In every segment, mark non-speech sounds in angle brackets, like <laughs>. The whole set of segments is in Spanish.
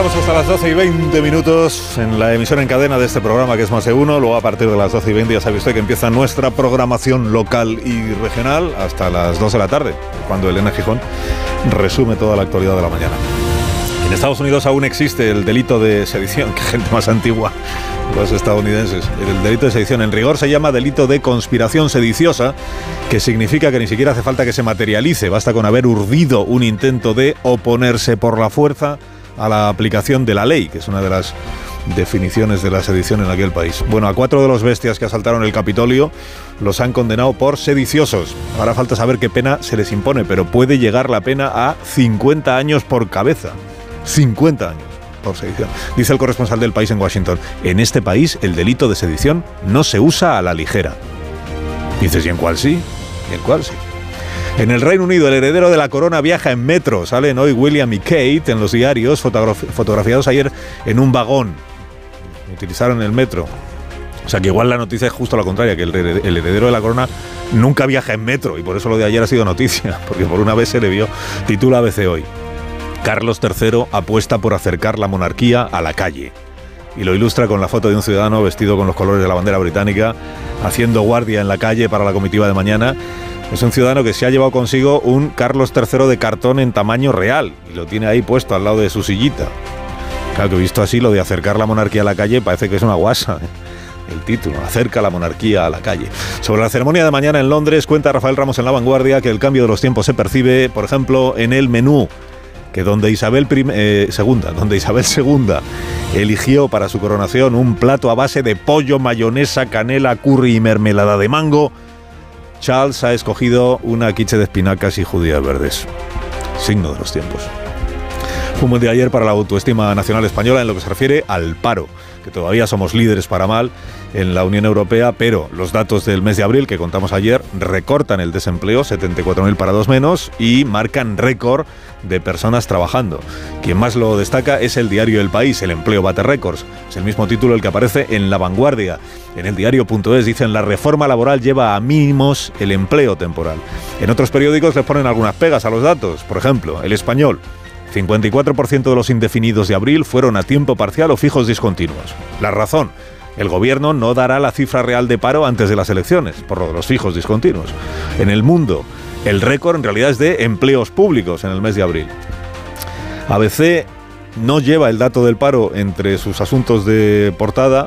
Estamos hasta las 12 y 20 minutos en la emisión en cadena de este programa que es más de uno. Luego a partir de las 12 y 20 ya sabe usted que empieza nuestra programación local y regional hasta las 2 de la tarde, cuando Elena Gijón resume toda la actualidad de la mañana. En Estados Unidos aún existe el delito de sedición, <laughs> que gente más antigua, los estadounidenses. El delito de sedición en rigor se llama delito de conspiración sediciosa, que significa que ni siquiera hace falta que se materialice, basta con haber urdido un intento de oponerse por la fuerza a la aplicación de la ley, que es una de las definiciones de la sedición en aquel país. Bueno, a cuatro de los bestias que asaltaron el Capitolio los han condenado por sediciosos. Ahora falta saber qué pena se les impone, pero puede llegar la pena a 50 años por cabeza. 50 años por sedición. Dice el corresponsal del país en Washington, en este país el delito de sedición no se usa a la ligera. Dices, ¿y en cuál sí? ¿Y en cuál sí? En el Reino Unido, el heredero de la corona viaja en metro. Salen hoy William y Kate en los diarios, fotografiados ayer en un vagón. Utilizaron el metro. O sea que igual la noticia es justo la contraria, que el heredero de la corona nunca viaja en metro y por eso lo de ayer ha sido noticia, <laughs> porque por una vez se le vio, titula ABC hoy. Carlos III apuesta por acercar la monarquía a la calle. Y lo ilustra con la foto de un ciudadano vestido con los colores de la bandera británica, haciendo guardia en la calle para la comitiva de mañana. Es un ciudadano que se ha llevado consigo un Carlos III de cartón en tamaño real y lo tiene ahí puesto al lado de su sillita. Claro que visto así, lo de acercar la monarquía a la calle parece que es una guasa. ¿eh? El título, acerca la monarquía a la calle. Sobre la ceremonia de mañana en Londres, cuenta Rafael Ramos en La Vanguardia que el cambio de los tiempos se percibe, por ejemplo, en el menú que donde Isabel eh, segunda, donde Isabel II eligió para su coronación un plato a base de pollo, mayonesa, canela, curry y mermelada de mango, Charles ha escogido una quiche de espinacas y judías verdes. Signo de los tiempos. Un buen día ayer para la autoestima nacional española en lo que se refiere al paro, que todavía somos líderes para mal en la Unión Europea, pero los datos del mes de abril que contamos ayer recortan el desempleo, 74.000 parados menos, y marcan récord de personas trabajando. Quien más lo destaca es el diario El País, el empleo bate récords. Es el mismo título el que aparece en La Vanguardia. En el diario.es dicen la reforma laboral lleva a mínimos el empleo temporal. En otros periódicos les ponen algunas pegas a los datos. Por ejemplo, El Español. 54% de los indefinidos de abril fueron a tiempo parcial o fijos discontinuos. La razón, el gobierno no dará la cifra real de paro antes de las elecciones, por lo de los fijos discontinuos. En el mundo, el récord en realidad es de empleos públicos en el mes de abril. ABC no lleva el dato del paro entre sus asuntos de portada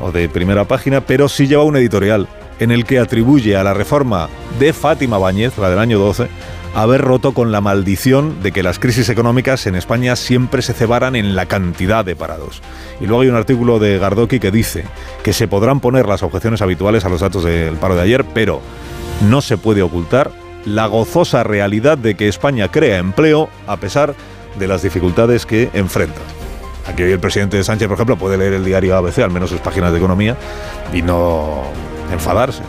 o de primera página, pero sí lleva un editorial en el que atribuye a la reforma de Fátima Báñez, la del año 12, haber roto con la maldición de que las crisis económicas en España siempre se cebaran en la cantidad de parados. Y luego hay un artículo de Gardoki que dice que se podrán poner las objeciones habituales a los datos del paro de ayer, pero no se puede ocultar la gozosa realidad de que España crea empleo a pesar de las dificultades que enfrenta. Aquí hoy el presidente Sánchez, por ejemplo, puede leer el diario ABC, al menos sus páginas de economía, y no enfadarse.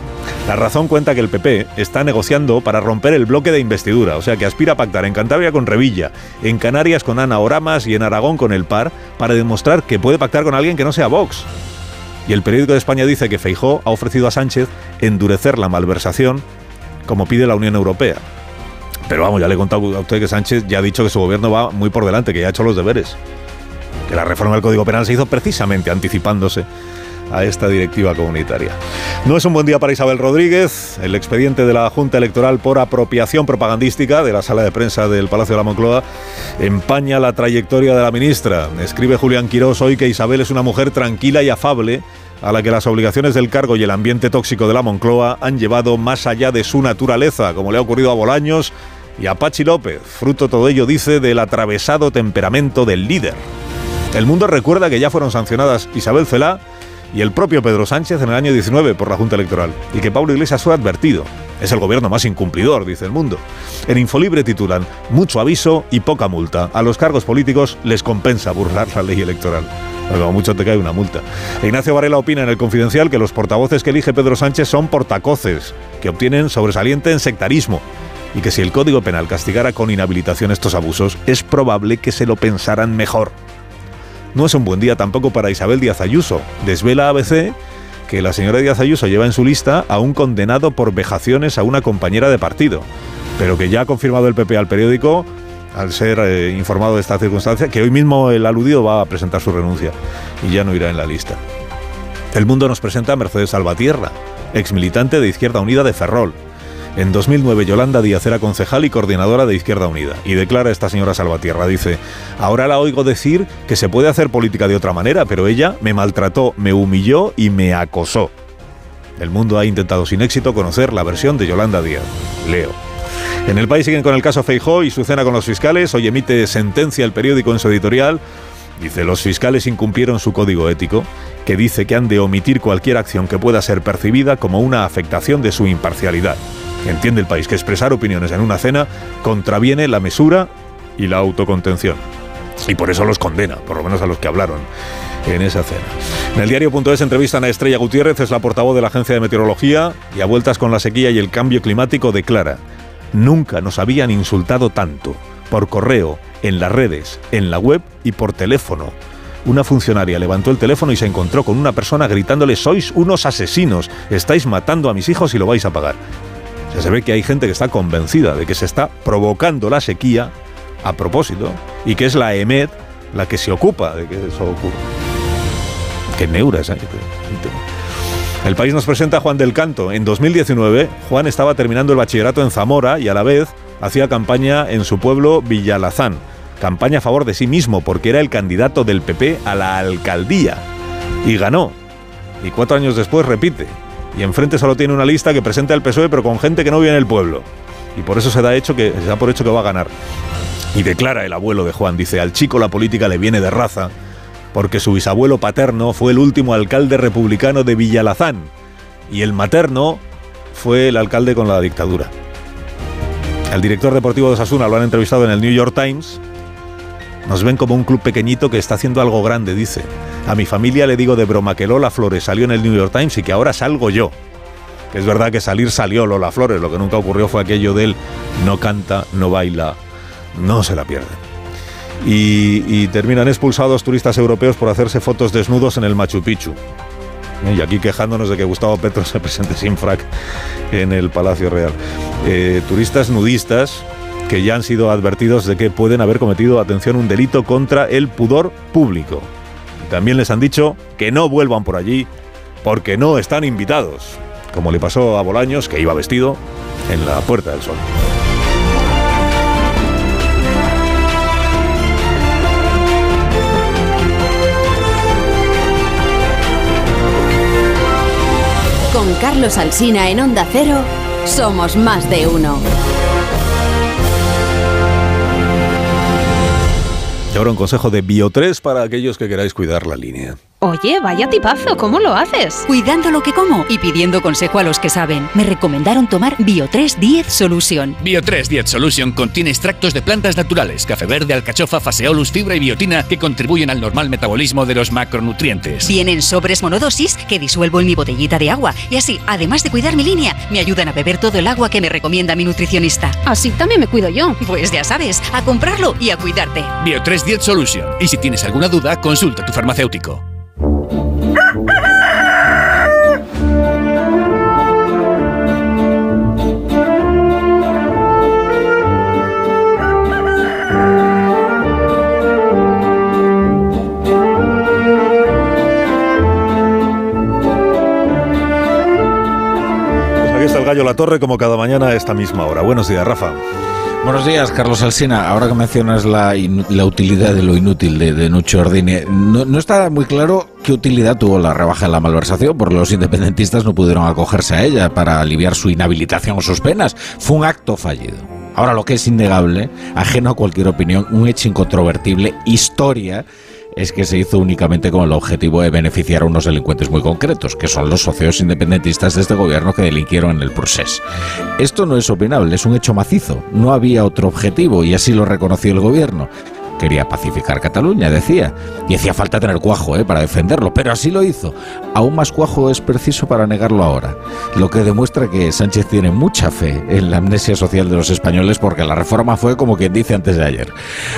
La razón cuenta que el PP está negociando para romper el bloque de investidura, o sea que aspira a pactar en Cantabria con Revilla, en Canarias con Ana Oramas y en Aragón con el PAR para demostrar que puede pactar con alguien que no sea Vox. Y el periódico de España dice que Feijó ha ofrecido a Sánchez endurecer la malversación como pide la Unión Europea. Pero vamos, ya le he contado a usted que Sánchez ya ha dicho que su gobierno va muy por delante, que ya ha hecho los deberes. Que la reforma del Código Penal se hizo precisamente anticipándose a esta directiva comunitaria. No es un buen día para Isabel Rodríguez. El expediente de la Junta Electoral por apropiación propagandística de la sala de prensa del Palacio de la Moncloa empaña la trayectoria de la ministra. Escribe Julián Quirós hoy que Isabel es una mujer tranquila y afable a la que las obligaciones del cargo y el ambiente tóxico de la Moncloa han llevado más allá de su naturaleza, como le ha ocurrido a Bolaños y a Pachi López. Fruto todo ello, dice, del atravesado temperamento del líder. El mundo recuerda que ya fueron sancionadas Isabel Celá y el propio Pedro Sánchez en el año 19 por la Junta Electoral, y que Pablo Iglesias fue advertido. Es el gobierno más incumplidor, dice el mundo. En Infolibre titulan Mucho aviso y poca multa. A los cargos políticos les compensa burlar la ley electoral. Como mucho te cae una multa. Ignacio Varela opina en el Confidencial que los portavoces que elige Pedro Sánchez son portacoces, que obtienen sobresaliente en sectarismo y que si el Código Penal castigara con inhabilitación estos abusos, es probable que se lo pensaran mejor. No es un buen día tampoco para Isabel Díaz Ayuso. Desvela ABC que la señora Díaz Ayuso lleva en su lista a un condenado por vejaciones a una compañera de partido, pero que ya ha confirmado el PP al periódico, al ser eh, informado de esta circunstancia, que hoy mismo el aludido va a presentar su renuncia y ya no irá en la lista. El mundo nos presenta a Mercedes Salvatierra, ex militante de Izquierda Unida de Ferrol, en 2009 Yolanda Díaz era concejal y coordinadora de Izquierda Unida. Y declara esta señora Salvatierra, dice, ahora la oigo decir que se puede hacer política de otra manera, pero ella me maltrató, me humilló y me acosó. El mundo ha intentado sin éxito conocer la versión de Yolanda Díaz. Leo. En el país siguen con el caso Feijó y su cena con los fiscales. Hoy emite sentencia el periódico en su editorial. Dice, los fiscales incumplieron su código ético, que dice que han de omitir cualquier acción que pueda ser percibida como una afectación de su imparcialidad. Entiende el país que expresar opiniones en una cena contraviene la mesura y la autocontención. Y por eso los condena, por lo menos a los que hablaron en esa cena. En el diario.es entrevistan a Estrella Gutiérrez, es la portavoz de la Agencia de Meteorología, y a vueltas con la sequía y el cambio climático declara, nunca nos habían insultado tanto, por correo, en las redes, en la web y por teléfono. Una funcionaria levantó el teléfono y se encontró con una persona gritándole, sois unos asesinos, estáis matando a mis hijos y lo vais a pagar se ve que hay gente que está convencida de que se está provocando la sequía a propósito y que es la EMED la que se ocupa de que eso ocurra. Qué neuras, ¿eh? El país nos presenta a Juan del Canto. En 2019, Juan estaba terminando el bachillerato en Zamora y a la vez hacía campaña en su pueblo Villalazán. Campaña a favor de sí mismo porque era el candidato del PP a la alcaldía. Y ganó. Y cuatro años después repite y enfrente solo tiene una lista que presenta el PSOE pero con gente que no vive en el pueblo. Y por eso se da, hecho que, por hecho que va a ganar. Y declara el abuelo de Juan, dice, al chico la política le viene de raza, porque su bisabuelo paterno fue el último alcalde republicano de Villalazán, y el materno fue el alcalde con la dictadura. El director deportivo de Sasuna lo han entrevistado en el New York Times. Nos ven como un club pequeñito que está haciendo algo grande, dice. A mi familia le digo de broma que Lola Flores salió en el New York Times y que ahora salgo yo. Que es verdad que salir salió Lola Flores, lo que nunca ocurrió fue aquello de él no canta, no baila, no se la pierde. Y, terminan expulsados turistas europeos por hacerse fotos desnudos en el Machu Picchu. Y aquí quejándonos de que Gustavo Petro <laughs> se presente sin frac en el Palacio Real. Eh, turistas nudistas que ya han sido advertidos de que pueden haber cometido, atención, un delito contra el pudor público. También les han dicho que no vuelvan por allí porque no están invitados, como le pasó a Bolaños, que iba vestido en la Puerta del Sol. Con Carlos Alsina en Onda Cero, somos más de uno. Y ahora un consejo de Bio3 para aquellos que queráis cuidar la línea. Oye, vaya tipazo, ¿cómo lo haces? Cuidando lo que como y pidiendo consejo a los que saben. Me recomendaron tomar Bio3 10 Solution. Bio3 10 Solution contiene extractos de plantas naturales, café verde, alcachofa, faseolus, fibra y biotina que contribuyen al normal metabolismo de los macronutrientes. Vienen sobres monodosis que disuelvo en mi botellita de agua y así, además de cuidar mi línea, me ayudan a beber todo el agua que me recomienda mi nutricionista. Así también me cuido yo. Pues ya sabes, a comprarlo y a cuidarte. Bio3 10 Solution. Y si tienes alguna duda, consulta a tu farmacéutico. Gallo La Torre como cada mañana a esta misma hora. Buenos días, Rafa. Buenos días, Carlos Alsina. Ahora que mencionas la, la utilidad de lo inútil de, de Nucho Ordine, no, no, está muy claro qué utilidad tuvo la rebaja de la malversación, porque los independentistas no pudieron acogerse a ella para aliviar su inhabilitación o sus penas. Fue un acto fallido. Ahora lo que es innegable, ajeno a cualquier opinión, un hecho incontrovertible, historia es que se hizo únicamente con el objetivo de beneficiar a unos delincuentes muy concretos, que son los socios independentistas de este gobierno que delinquieron en el procés. Esto no es opinable, es un hecho macizo. No había otro objetivo y así lo reconoció el gobierno quería pacificar Cataluña, decía. Y hacía falta tener cuajo ¿eh? para defenderlo, pero así lo hizo. Aún más cuajo es preciso para negarlo ahora. Lo que demuestra que Sánchez tiene mucha fe en la amnesia social de los españoles porque la reforma fue como quien dice antes de ayer.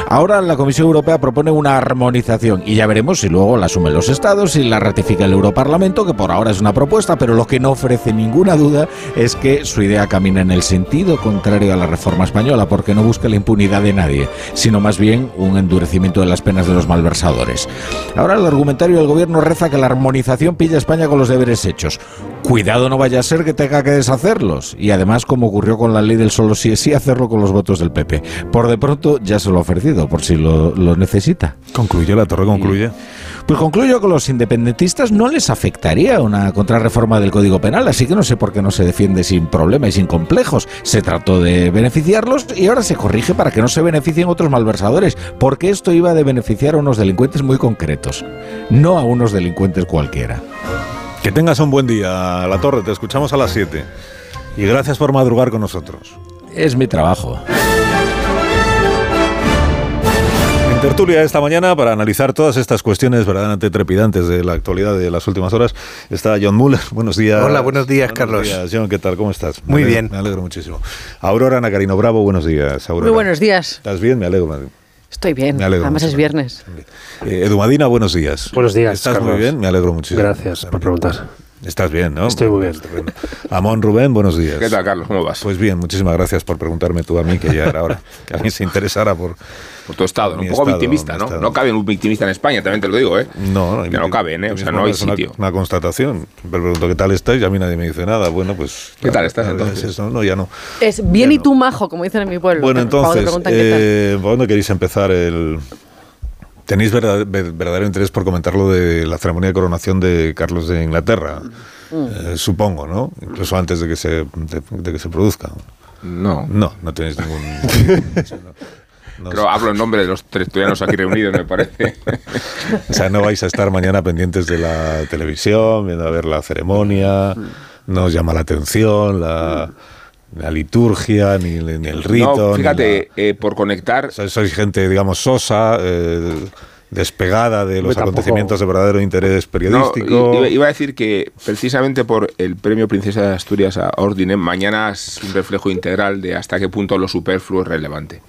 Ahora la Comisión Europea propone una armonización y ya veremos si luego la asumen los estados y la ratifica el Europarlamento, que por ahora es una propuesta, pero lo que no ofrece ninguna duda es que su idea camina en el sentido contrario a la reforma española, porque no busca la impunidad de nadie, sino más bien un endurecimiento de las penas de los malversadores. Ahora el argumentario del gobierno reza que la armonización pilla a España con los deberes hechos. Cuidado no vaya a ser que tenga que deshacerlos. Y además, como ocurrió con la ley del solo sí es sí, hacerlo con los votos del PP. Por de pronto ya se lo ha ofrecido, por si lo, lo necesita. Concluye, la torre concluye. Pues concluyo que los independentistas no les afectaría una contrarreforma del Código Penal, así que no sé por qué no se defiende sin problema y sin complejos. Se trató de beneficiarlos y ahora se corrige para que no se beneficien otros malversadores, porque esto iba de beneficiar a unos delincuentes muy concretos, no a unos delincuentes cualquiera. Que tengas un buen día, La Torre. Te escuchamos a las 7. Y gracias por madrugar con nosotros. Es mi trabajo. En tertulia esta mañana, para analizar todas estas cuestiones verdaderamente trepidantes de la actualidad de las últimas horas, está John Muller. <laughs> Buenos días. Hola, buenos días, Carlos. Días, John, ¿qué tal? ¿Cómo estás? Muy me alegro, bien. Me alegro muchísimo. Aurora Nacarino Bravo, buenos días. Aurora. Muy buenos días. ¿Estás bien? Me alegro. Estoy bien. Me alegro Además mucho. es viernes. Eh, Edu Madina, buenos días. Buenos días, ¿Estás Carlos. muy bien? Me alegro muchísimo. Gracias por preguntar. Estás bien, ¿no? Estoy muy bien. Amón Rubén, buenos días. ¿Qué tal, Carlos? ¿Cómo vas? Pues bien, muchísimas gracias por preguntarme tú a mí, que ya era hora. Que alguien se interesara por... Por tu estado, ¿no? Un poco estado, victimista, mi ¿no? No cabe un victimista en España, también te lo digo, ¿eh? No, Que no caben, ¿eh? O sea, no hay una- sitio. Una, constatación. Siempre pregunto qué tal estáis y a mí nadie me dice nada. Bueno, pues... ¿Qué tal estás, es entonces? eso, no, ya no. Es bien Ya y no. tú majo, como dicen en mi pueblo. Bueno, entonces, preguntan qué tal. eh, ¿por dónde queréis empezar el...? ¿Tenéis verdad- ver- verdadero interés por comentar lo de la ceremonia de coronación de Carlos de Inglaterra? Mm. Eh, supongo, ¿no? Incluso antes de que se, de, de que se produzca. No. No, no tenéis ningún... <laughs> no Pero sé. hablo en nombre de los tertulianos aquí reunidos, me parece. O sea, no vais a estar mañana pendientes de la televisión, viendo a ver la ceremonia, no os llama la atención la, la liturgia, ni, ni el rito. no, fíjate, la- eh, por conectar, sois gente, digamos, sosa, eh, despegada de los tampoco- acontecimientos de verdadero interés no, periodístico. iba, iba a decir que precisamente por el premio Princesa de Asturias a Ordine, mañana es un reflejo integral de hasta qué punto lo superfluo es relevante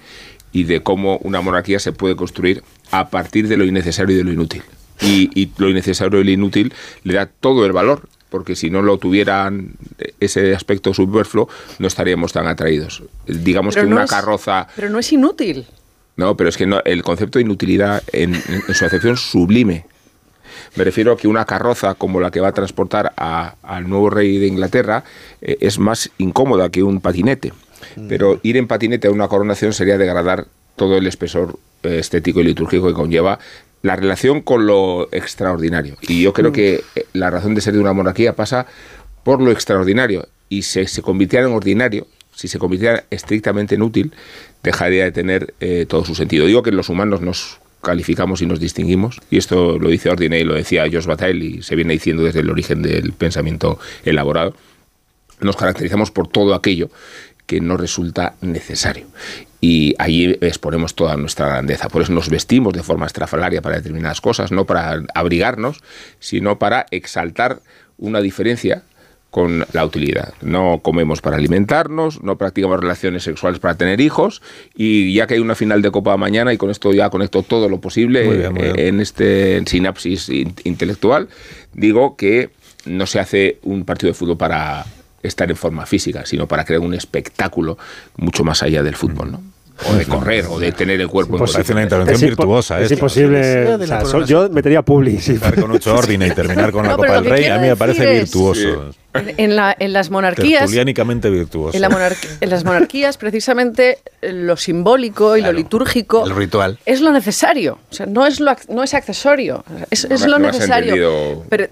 y de cómo una monarquía se puede construir a partir de lo innecesario y de lo inútil. Y, y lo innecesario y lo inútil le da todo el valor, porque si no lo tuvieran ese aspecto superfluo, no estaríamos tan atraídos. Digamos Pero que no una es- carroza... Pero no es inútil. No, pero es que no, el concepto de inutilidad en, en su acepción sublime. Me refiero a que una carroza como la que va a transportar a- al nuevo rey de Inglaterra eh, es más incómoda que un patinete. Pero ir en patinete a una coronación sería degradar todo el espesor eh, estético y litúrgico que conlleva la relación con lo extraordinario. Y yo creo que eh, la razón de ser de una monarquía pasa por lo extraordinario. Y si se convirtiera en ordinario, si se convirtiera estrictamente en útil, dejaría de tener eh, todo su sentido. Digo que los humanos nos calificamos y nos distinguimos, y esto lo dice Ordine y lo decía George Bataille, y se viene diciendo desde el origen del pensamiento elaborado, nos caracterizamos por todo aquello que nos resulta necesario. Y ahí exponemos toda nuestra grandeza. Por eso nos vestimos de forma estrafalaria para determinadas cosas, no para abrigarnos, sino para exaltar una diferencia con la utilidad. No comemos para alimentarnos, no practicamos relaciones sexuales para tener hijos y ya que hay una final de Copa mañana y con esto ya conecto todo lo posible Muy bien, muy bien. en este sinapsis in- intelectual, digo que no se hace un partido de fútbol para estar en forma física, sino para crear un espectáculo mucho más allá del fútbol, ¿no? O de correr, o de tener el cuerpo en Pues parece una intervención Es virtuosa. Es esta. imposible. o sea, so- yo metería publi. sí. Con ocho orden y terminar con la No, Copa del Rey, a mí me parece es- virtuoso. En, en la- en las monarquías. Virtuoso. En, la en las monarquías, precisamente, eh, lo simbólico y Claro, lo litúrgico el ritual. es lo necesario. O sea, no es, lo, ac- no es accesorio. Es, es No me- lo necesario. entendido. Pero,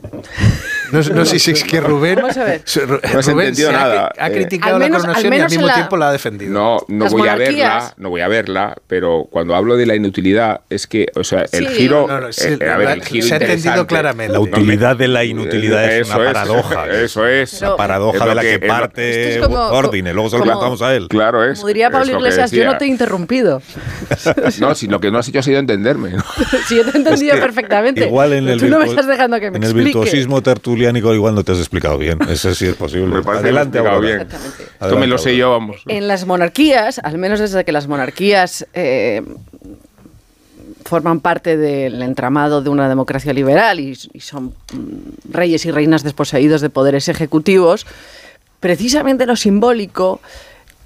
No, no sé si es que Rubén. Vamos a ver. No has entendido se ha- nada. Ha, Eh, criticado Al menos- la al coronación y al menos en mismo la- tiempo la ha defendido. No, no Las voy a monarquías- verla, no voy a verla, pero cuando hablo de la inutilidad es que, o sea, el Sí. giro, No, no, sí, eh, a ver, el giro se ha entendido claramente. La utilidad de la inutilidad es Eso una paradoja. Eso es. La paradoja Es de la que- que, parte Ordine, luego se lo contamos a él. Claro es. Como diría Pablo Iglesias, yo no te he interrumpido. <laughs> No, si lo que no has hecho ha sido entenderme. <laughs> ¿no? Si yo te he entendido perfectamente. Igual en el, tú no igual no te has explicado bien. Eso sí es posible. Me parece Adelante, que bien. Esto me lo sé yo, vamos. En las monarquías, al menos desde que las monarquías eh, forman parte del entramado de una democracia liberal y, y son mm, reyes y reinas desposeídos de poderes ejecutivos, precisamente lo simbólico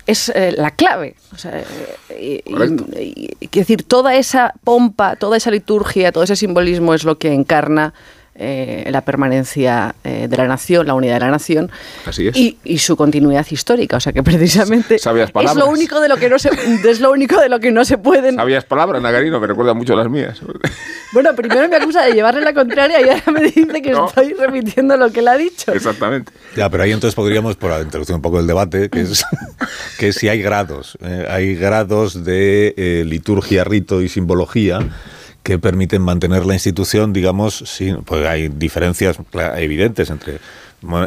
es eh, la clave. O sea, eh, y- Correcto. y- y- quiero decir, toda esa pompa, toda esa liturgia, todo ese simbolismo es lo que encarna eh, la permanencia eh, de la nación, la unidad de la nación Así es. y, y su continuidad histórica. O sea que precisamente Sabias es palabras. lo único de lo que no se es lo único de lo que no se pueden. Sabias palabras, Nagarino, me recuerda mucho a las mías. <laughs> Bueno, primero me acusa de llevarle la contraria y ahora me dice que <laughs> No. estoy repitiendo lo que él ha dicho. Exactamente. Ya, pero ahí entonces podríamos, por introducir un poco el debate, que es <laughs> que si hay grados, eh, hay grados de eh, liturgia, rito y simbología que permiten mantener la institución, digamos, sin, pues hay diferencias evidentes entre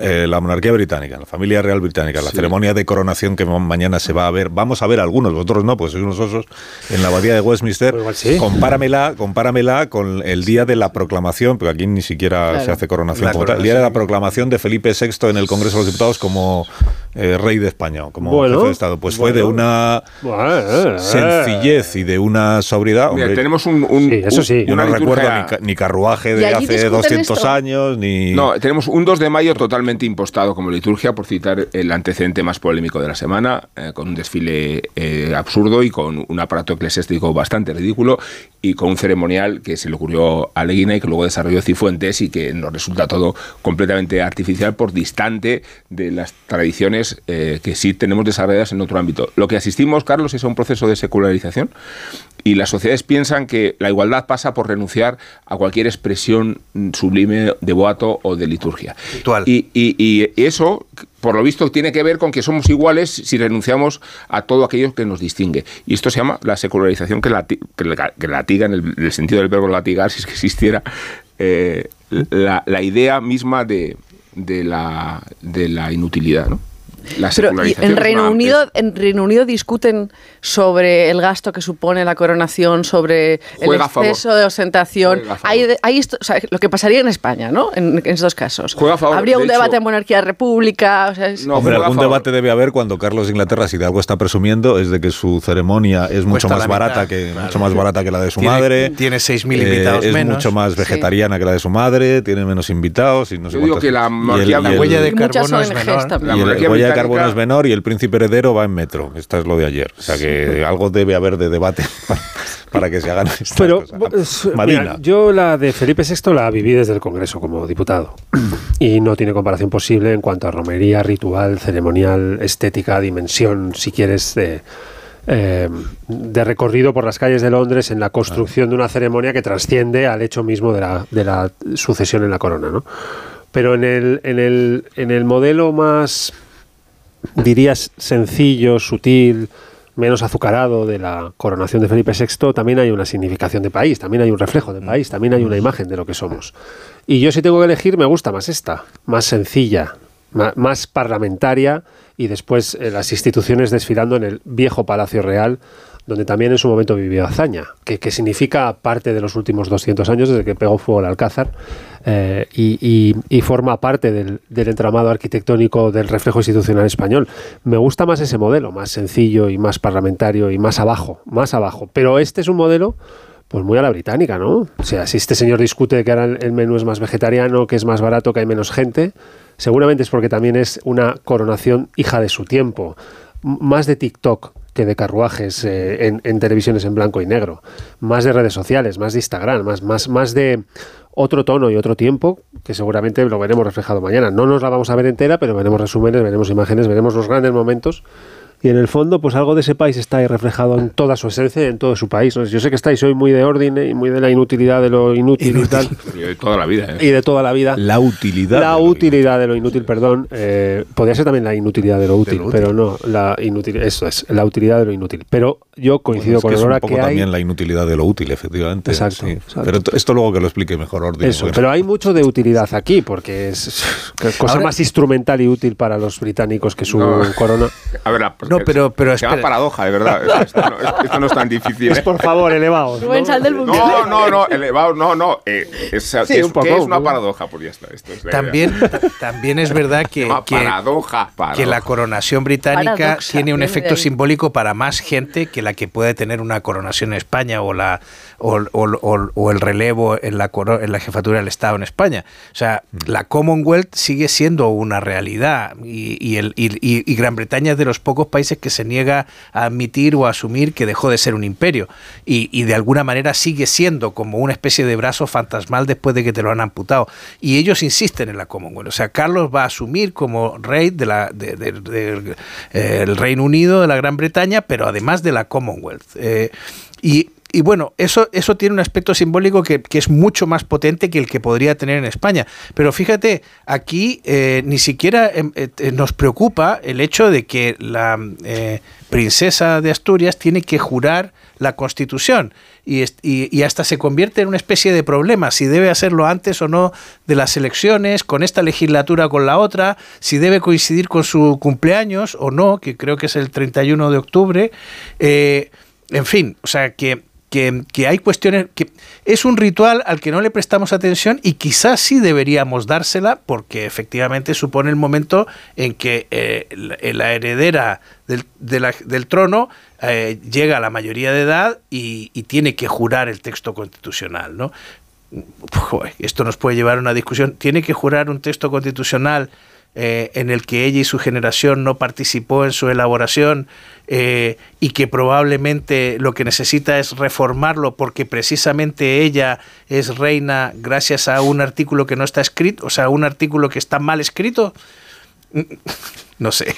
eh, la monarquía británica, la familia real británica, la ceremonia de coronación que ma- mañana se va a ver, vamos a ver algunos, vosotros no, pues sois unos osos, en la abadía de Westminster, Pues igual sí. compáramela, compáramela con el día de la proclamación, porque aquí ni siquiera Claro. se hace coronación La como tal, el día de la proclamación de Felipe VI en el Congreso de los Diputados como eh, rey de España, como Bueno, jefe de Estado. Pues fue de una Bueno, sencillez y de una sobriedad. Mira, tenemos un, un- Sí, eso un- sí. yo una no recuerdo liturgia- ni, ca- ni carruaje ¿Y de hace discuten 200 esto? años, ni... No, tenemos un 2 de mayo totalmente impostado como liturgia, por citar el antecedente más polémico de la semana, eh, con un desfile eh, absurdo y con un aparato eclesiástico bastante ridículo y con un ceremonial que se le ocurrió a Leguina y que luego desarrolló Cifuentes y que nos resulta todo completamente artificial por distante de las tradiciones eh, que sí tenemos desarrolladas en otro ámbito. Lo que asistimos, Carlos, es a un proceso de secularización y las sociedades piensan que la igualdad pasa por renunciar a cualquier expresión sublime de boato o de liturgia. Y, y- y eso, por lo visto, tiene que ver con que somos iguales si renunciamos a todo aquello que nos distingue. Y esto se llama la secularización que, lati- que que latiga, en el, en el sentido del verbo latigar, si es que existiera, eh, la, la idea misma de, de la, de la inutilidad. ¿no? La Pero en Reino Unido, en Reino Unido discuten sobre el gasto que supone la coronación, sobre Juega el exceso de ostentación. Hay, de- hay esto- o sea, lo que pasaría en España, ¿no? En, en estos casos. Juega a favor. Habría De un hecho- debate en monarquía república. o sea, es- No, a algún debate debe haber cuando Carlos de Inglaterra, si de algo está presumiendo, es de que su ceremonia es mucho Cuesta más barata que mucho más barata que la de su Tiene- madre. tiene 6.000 Eh, invitados es menos. mucho más Sí. vegetariana que la de su madre, tiene menos invitados y no sé Yo digo que la y el- y huella de carbono es ONGs menor. también. La y el monarquía huella de carbono es menor y el príncipe heredero va en metro. Esta es lo de ayer. O sea que algo debe haber de debate <laughs> para, para que se hagan estas Pero cosas. mira, yo la de Felipe VI la viví desde el Congreso como diputado y no tiene comparación posible en cuanto a romería, ritual, ceremonial, estética, dimensión, si quieres, de, eh, de recorrido por las calles de Londres en la construcción de una ceremonia que trasciende al hecho mismo de la, de la sucesión en la corona. ¿no? Pero en el, en, el, en el modelo más, dirías, sencillo, sutil, menos azucarado de la coronación de Felipe VI, también hay una significación de país, también hay un reflejo de país, también hay una imagen de lo que somos. Y yo si tengo que elegir, me gusta más esta, más sencilla, más parlamentaria y después eh, las instituciones desfilando en el viejo Palacio Real, donde también en su momento vivió hazaña, que, que significa parte de los últimos 200 años desde que pegó fuego el Alcázar eh, y, forma parte del, del entramado arquitectónico del reflejo institucional español. Me gusta más ese modelo, más sencillo y más parlamentario y más abajo, más abajo. Pero este es un modelo pues muy a la británica, ¿no? O sea, si este señor discute que ahora el menú es más vegetariano, que es más barato, que hay menos gente, seguramente es porque también es una coronación hija de su tiempo. Más de TikTok que de carruajes eh, en, en televisiones en blanco y negro. Más de redes sociales, más de Instagram, más, más, más de otro tono y otro tiempo, que seguramente lo veremos reflejado mañana. No nos la vamos a ver entera, pero veremos resúmenes, veremos imágenes, veremos los grandes momentos y en el fondo, pues algo de ese país está ahí reflejado en toda su esencia, y en todo su país. ¿no? Yo sé que estáis hoy muy de orden y muy de la inutilidad de lo inútil, y tal. Y de toda la vida. ¿eh? Y de toda la vida. La utilidad. La de utilidad de lo inútil, perdón. Eh, podría ser también la inutilidad de lo útil, útil. pero no, la inútil, eso es, la utilidad de lo inútil. Pero yo coincido es que con es Aurora un poco que hay... también la inutilidad de lo útil, efectivamente. Exacto, sí. exacto. Pero esto luego que lo explique mejor Ordi. Eso, porque- pero hay mucho de utilidad aquí, porque es cosa Ahora- más instrumental y útil para los británicos que su No. corona. <laughs> A ver, la, No, pero- pero se llama paradoja, de verdad. Esto no, esto no es tan difícil. Es ¿eh? por favor, elevaos. ¿no? Rubén, sal del bunker. No, no, no, elevado, no, no. eh, es, Sí, ¿qué es, un poco, qué es un una paradoja? Pues ya está. Esto es la También, idea. también es verdad que, que, paradoja, paradoja. que la coronación británica Paradoxa, tiene un efecto simbólico para más gente que la que puede tener una coronación en España o la o, o- o- o el relevo en la coro- en la jefatura del Estado en España. O sea, la Commonwealth sigue siendo una realidad y, y el, y Gran Bretaña es de los pocos países que se niega a admitir o a asumir que dejó de ser un imperio y, de alguna manera sigue siendo como una especie de brazo fantasmal después de que te lo han amputado. Y ellos insisten en la Commonwealth. O sea, Carlos va a asumir como rey del eh, Reino Unido, de la Gran Bretaña, pero además de la Commonwealth. Eh, y, y bueno, eso, eso tiene un aspecto simbólico que, que es mucho más potente que el que podría tener en España. Pero fíjate, aquí eh, ni siquiera em, eh, eh, nos preocupa el hecho de que la princesa de Asturias tiene que jurar la Constitución y, y- y hasta se convierte en una especie de problema si debe hacerlo antes o no de las elecciones, con esta legislatura con la otra, si debe coincidir con su cumpleaños o no, que creo que es el 31 de octubre. En fin, o sea que, que, hay cuestiones que es un ritual al que no le prestamos atención y quizás sí deberíamos dársela porque efectivamente supone el momento en que eh, la, la heredera del, del trono eh, llega a la mayoría de edad y, tiene que jurar el texto constitucional, ¿no? Esto nos puede llevar a una discusión. ¿Tiene que jurar un texto constitucional eh, en el que ella y su generación no participó en su elaboración eh, y que probablemente lo que necesita es reformarlo porque precisamente ella es reina gracias a un artículo que no está escrito, o sea, un artículo que está mal escrito? <laughs> No sé.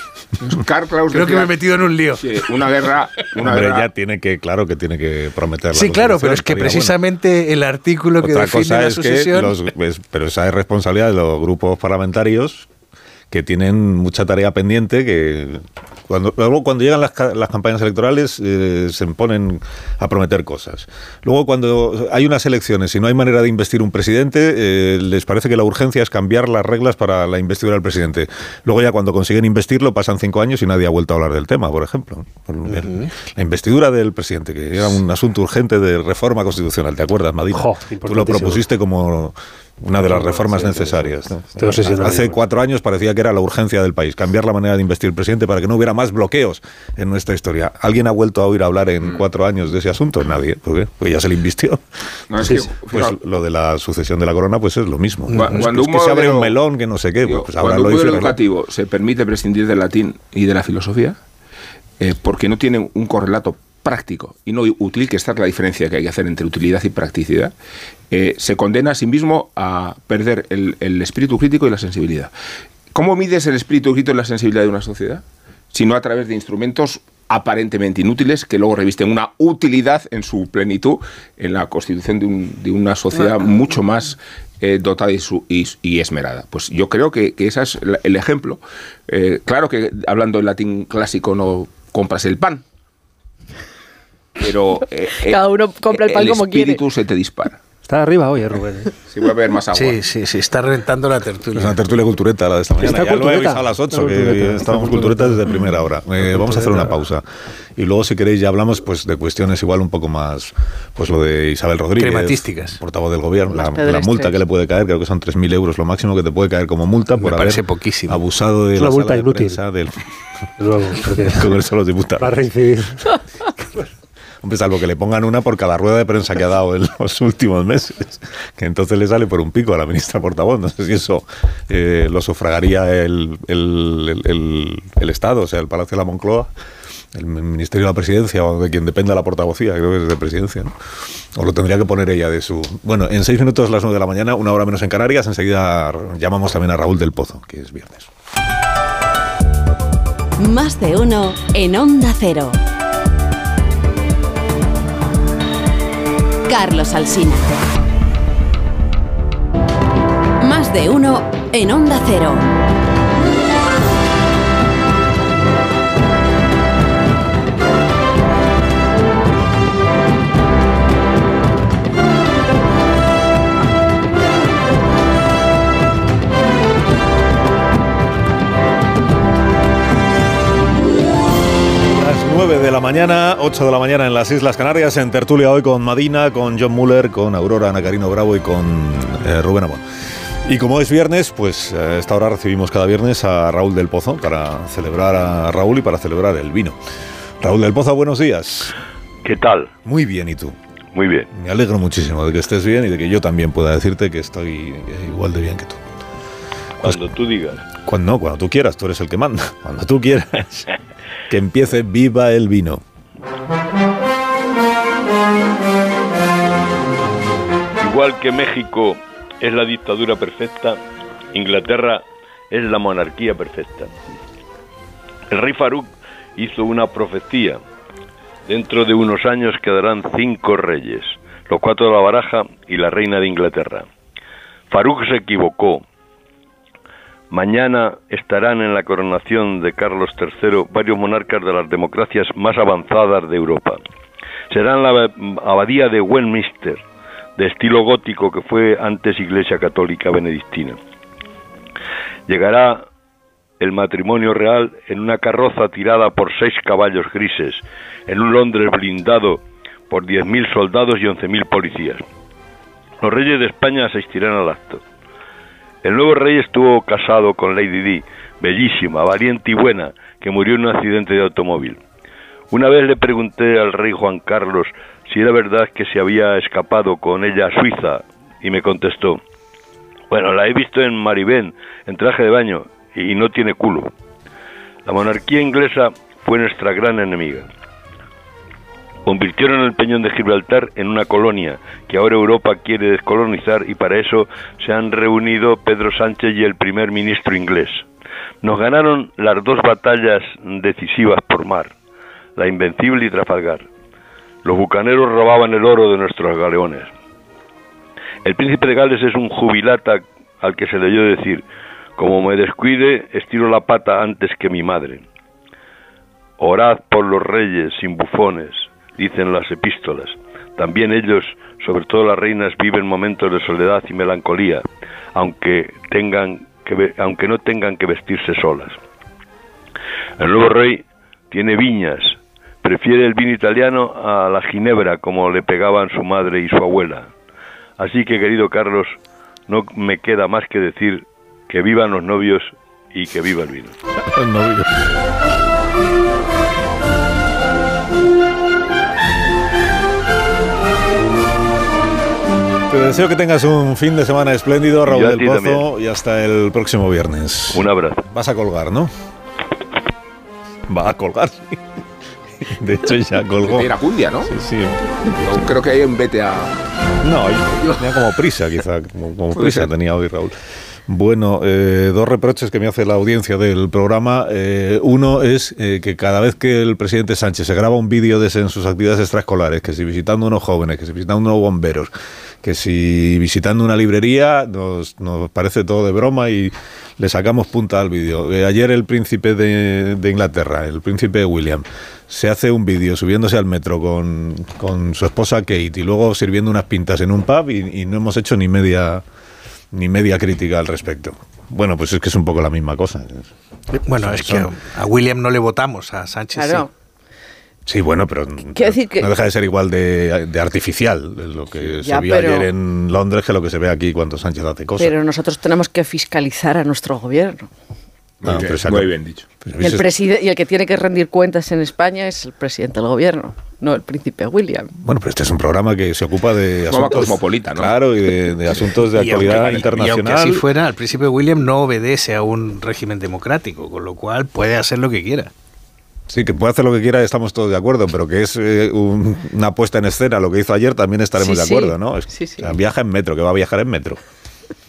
Creo que me he metido en un lío. una guerra, una Hombre, guerra ya tiene que, claro que tiene que prometer la Sí, claro, pero es que bueno. precisamente el artículo que Otra define cosa la es que sucesión... los, es- pero esa es responsabilidad de los grupos parlamentarios que tienen mucha tarea pendiente que cuando luego cuando llegan las, las campañas electorales eh, se ponen a prometer cosas. Luego cuando hay unas elecciones y no hay manera de investir un presidente, eh, les parece que la urgencia es cambiar las reglas para la investidura del presidente. Luego ya cuando consiguen investirlo pasan cinco años y nadie ha vuelto a hablar del tema, por ejemplo. Por- La investidura del presidente, que era un asunto urgente de reforma constitucional, ¿te acuerdas, Madrid? Tú lo propusiste como una de las reformas necesarias. Hace cuatro años parecía que era la urgencia del país, cambiar la manera de investir el presidente para que no hubiera más bloqueos en nuestra historia. ¿Alguien ha vuelto a oír hablar en cuatro años de ese asunto? Nadie. ¿Por qué? Pues ya se le invistió. <laughs> No, es Sí, que. Pues lo de la sucesión de la corona pues es lo mismo. Es cuando que- es que se abre un melón que no sé qué. digo, Pues ahora cuando lo un educativo se permite prescindir del latín y de la filosofía, eh, porque no tiene un correlato práctico y no útil, que esta es la diferencia que hay que hacer entre utilidad y practicidad, eh, se condena a sí mismo a perder el, el espíritu crítico y la sensibilidad. ¿Cómo mides el espíritu crítico y la sensibilidad de una sociedad? Si no a través de instrumentos aparentemente inútiles que luego revisten una utilidad en su plenitud en la constitución de, un- de una sociedad mucho más eh, dotada y, su- y- y esmerada. Pues yo creo que, que ese es el ejemplo. Eh, claro que hablando en latín clásico no compras el pan, pero eh, eh, Cada uno compra el pan como quiere. espíritu se te dispara. Está arriba hoy, eh, Rubén. ¿eh? Si voy a beber más agua. Sí, sí, sí, está reventando la Es tertulia. una tertulia cultureta la de esta mañana. Está ya lo he cultureta. avisado a las 8, Está que cultureta. estábamos Está culturetas cultureta. desde primera hora. Eh, vamos a hacer una pausa. Y luego, si queréis, ya hablamos pues de cuestiones igual un poco más, pues lo de Isabel Rodríguez, Crematísticas. portavoz del gobierno, la, la multa que le puede caer, creo que son 3.000 euros lo máximo que te puede caer como multa Me por parece haber poquísimo. abusado de Es la una multa sala de inútil. prensa del Luego, <laughs> Congreso de los va a Diputados. reincidir. <laughs> Hombre, salvo que le pongan una por cada rueda de prensa que ha dado en <laughs> los últimos meses, que entonces le sale por un pico a la ministra portavoz. No sé si eso eh, lo sufragaría el, el- el- Estado, o sea, el Palacio de la Moncloa, el Ministerio de la Presidencia o de quien dependa la portavocía, creo que es de Presidencia, ¿no? O lo tendría que poner ella de su... Bueno, en seis minutos las nueve de la mañana, una hora menos en Canarias, enseguida llamamos también a Raúl del Pozo, que es viernes. Más de uno en Onda Cero. Carlos Alsina. Más de uno en Onda Cero. Mañana, 8 de la mañana en las Islas Canarias, en tertulia hoy con Madina, con John Muller, con Aurora Ana Carino Bravo y con eh, Rubén Amón. Y como es viernes, pues a esta hora recibimos cada viernes a Raúl del Pozo para celebrar a Raúl y para celebrar el vino. Raúl del Pozo, buenos días. ¿Qué tal? Muy bien, ¿y tú? Muy bien. Me alegro muchísimo de que estés bien y de que yo también pueda decirte que estoy igual de bien que tú. Cuando tú digas. Cuando no, cuando tú quieras, tú eres el que manda. Cuando tú quieras. <laughs> que empiece viva el vino. Igual que México es la dictadura perfecta, Inglaterra es la monarquía perfecta. El rey Farouk hizo una profecía. Dentro de unos años quedarán cinco reyes, los cuatro de la baraja y la reina de Inglaterra. Farouk se equivocó. Mañana estarán en la coronación de Carlos III varios monarcas de las democracias más avanzadas de Europa. Serán la abadía de Westminster, de estilo gótico que fue antes Iglesia Católica Benedictina. Llegará el matrimonio real en una carroza tirada por seis caballos grises, en un Londres blindado por 10.000 soldados y 11.000 policías. Los reyes de España asistirán al acto. El nuevo rey estuvo casado con Lady Di, bellísima, valiente y buena, que murió en un accidente de automóvil. Una vez le pregunté al rey Juan Carlos si era verdad que se había escapado con ella a Suiza, y me contestó, bueno, la he visto en Maribén, en traje de baño, y no tiene culo. La monarquía inglesa fue nuestra gran enemiga. Convirtieron el Peñón de Gibraltar en una colonia que ahora Europa quiere descolonizar y para eso se han reunido Pedro Sánchez y el primer ministro inglés. Nos ganaron las dos batallas decisivas por mar, la Invencible y Trafalgar. Los bucaneros robaban el oro de nuestros galeones. El príncipe de Gales es un jubilata al que se le oyó decir, como me descuide, estiro la pata antes que mi madre. Orad por los reyes sin bufones, dicen las epístolas. También ellos, sobre todo las reinas, viven momentos de soledad y melancolía, aunque, tengan que, aunque no tengan que vestirse solas. El nuevo rey tiene viñas, prefiere el vino italiano a la ginebra como le pegaban su madre y su abuela. Así que, querido Carlos, no me queda más que decir que vivan los novios y que viva el vino. Te deseo que tengas un fin de semana espléndido, Raúl a del Pozo, también. y hasta el próximo viernes. Un abrazo. Vas a colgar, ¿no? Va a colgar. De hecho, ya colgó. De Iracundia, ¿no? Sí, sí. Yo creo que hay en BTA. No, yo tenía como prisa, quizá. Como, como prisa ser. tenía hoy, Raúl. Bueno, eh, dos reproches que me hace la audiencia del programa. Eh, uno es eh, que cada vez que el presidente Sánchez se graba un vídeo de en sus actividades extraescolares, que si visitando unos jóvenes, que si visitando unos bomberos, que si visitando una librería, nos, parece todo de broma y le sacamos punta al vídeo. Eh, ayer el príncipe de, Inglaterra, el príncipe William, se hace un vídeo subiéndose al metro con, con su esposa Kate y luego sirviendo unas pintas en un pub y no hemos hecho ni media ni media crítica al respecto. Bueno, pues es que es un poco la misma cosa. Bueno, es que a William no le votamos, a Sánchez Claro. Sí, bueno, pero Quiero decir que- no deja de ser igual de, de artificial lo que Ya, se vio pero- ayer en Londres que lo que se ve aquí cuando Sánchez hace cosas. Pero nosotros tenemos que fiscalizar a nuestro gobierno. No, Muy bien, pero muy bien dicho. pero Y el, preside- y el que tiene que rendir cuentas en España es el presidente del gobierno, no el príncipe William. Bueno, pero este es un programa que se ocupa de asuntos cosmopolita, ¿no? Claro, y de, de asuntos de Y actualidad aunque- y- internacional. Y aunque así fuera, el príncipe William no obedece a un régimen democrático, con lo cual puede hacer lo que quiera. Sí, que puede hacer lo que quiera, estamos todos de acuerdo, pero que es eh, un- una puesta en escena lo que hizo ayer, también estaremos Sí, de sí. acuerdo, ¿no? Es- Sí, sí. o sea, viaja en metro, que va a viajar en metro.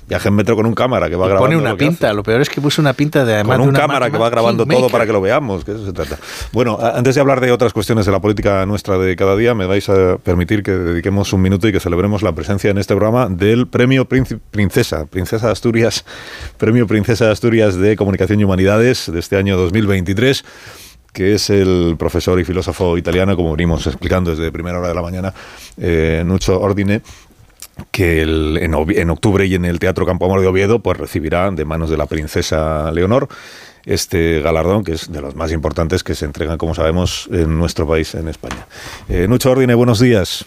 Viaje en metro con un cámara que va grabando. Pone una pinta, lo peor es que puso una pinta de además con de un una cámara que va grabando todo para que lo veamos, que de eso se trata. Bueno, antes de hablar de otras cuestiones de la política nuestra de cada día, me vais a permitir que dediquemos un minuto y que celebremos la presencia en este programa del Premio Príncipe- Princesa, Princesa de Asturias, <laughs> Premio Princesa de Asturias de Comunicación y Humanidades de este año 2023 que es el profesor y filósofo italiano, como venimos explicando desde primera hora de la mañana, eh, Nuccio Ordine, que el- en, octubre y en el Teatro Campo Amor de Oviedo pues recibirá de manos de la princesa Leonor este galardón, que es de los más importantes que se entregan, como sabemos, en nuestro país, en España. Eh, Nucho Ordine, buenos días.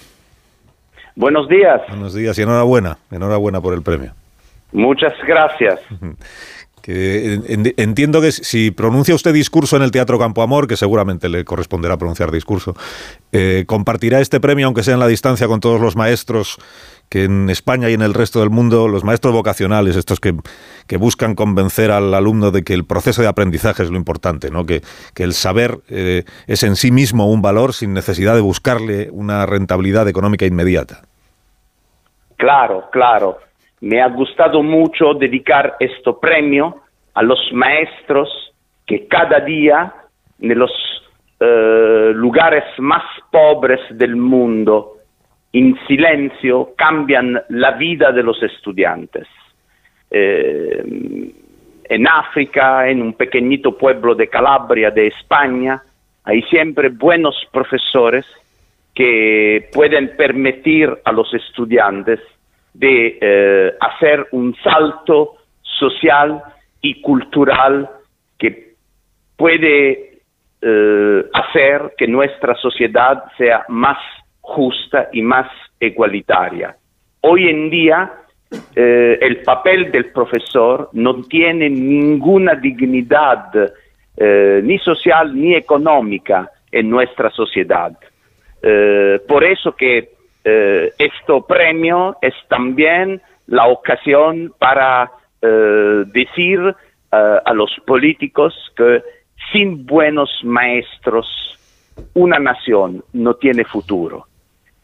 Buenos días, Buenos días y enhorabuena, enhorabuena por el premio. muchas gracias. <laughs> Que en- en- entiendo que si pronuncia usted discurso en el Teatro Campo Amor, que seguramente le corresponderá pronunciar discurso, eh, compartirá este premio, aunque sea en la distancia, con todos los maestros que en España y en el resto del mundo, los maestros vocacionales, estos que, que buscan convencer al alumno de que el proceso de aprendizaje es lo importante, ¿no? que, que el saber eh, es en sí mismo un valor sin necesidad de buscarle una rentabilidad económica inmediata. Claro, claro. Me ha gustado mucho dedicar este premio a los maestros que cada día en los eh, lugares más pobres del mundo, en silencio, cambian la vida de los estudiantes. Eh, en África, en un pequeñito pueblo de Calabria, de España, hay siempre buenos profesores que pueden permitir a los estudiantes de eh, hacer un salto social y cultural que puede eh, hacer que nuestra sociedad sea más justa y más igualitaria. Hoy en día eh, el papel del profesor no tiene ninguna dignidad eh, ni social ni económica en nuestra sociedad. Eh, por eso que este premio es también la ocasión para decir a los políticos que sin buenos maestros una nación no tiene futuro.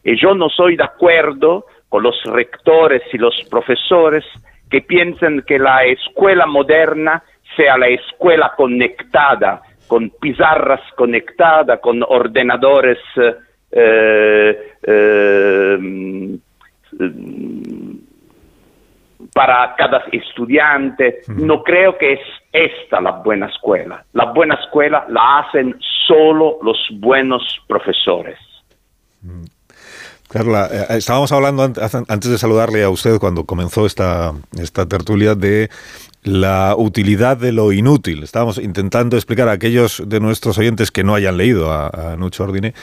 Y yo no soy de acuerdo con los rectores y los profesores que piensan que la escuela moderna sea la escuela conectada, con pizarras conectadas, con ordenadores eh, eh, mm, para cada estudiante. No creo que es esta la buena escuela. La buena escuela la hacen solo los buenos profesores. Carla, eh, estábamos hablando antes de saludarle a usted cuando comenzó esta, esta tertulia de la utilidad de lo inútil. Estábamos intentando explicar a aquellos de nuestros oyentes que no hayan leído a, a Nucho Ordine.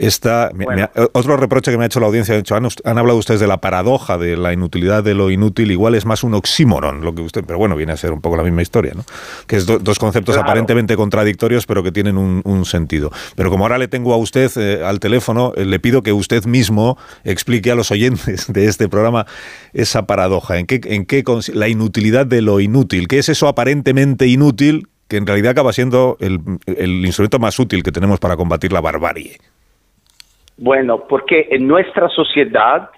Esta, me ha- otro reproche que me ha hecho la audiencia, de hecho, han, hablado ustedes de la paradoja de la inutilidad de lo inútil, igual es más un oxímoron, lo que usted, pero bueno, viene a ser un poco la misma historia, ¿no? Que es do- dos conceptos Claro. aparentemente contradictorios, pero que tienen un, un sentido. Pero como ahora le tengo a usted eh, al teléfono, eh, le pido que usted mismo explique a los oyentes de este programa esa paradoja. ¿En qué, en qué la inutilidad de lo inútil? ¿Qué es eso aparentemente inútil que en realidad acaba siendo el, el instrumento más útil que tenemos para combatir la barbarie? Bueno, porque en nuestra sociedad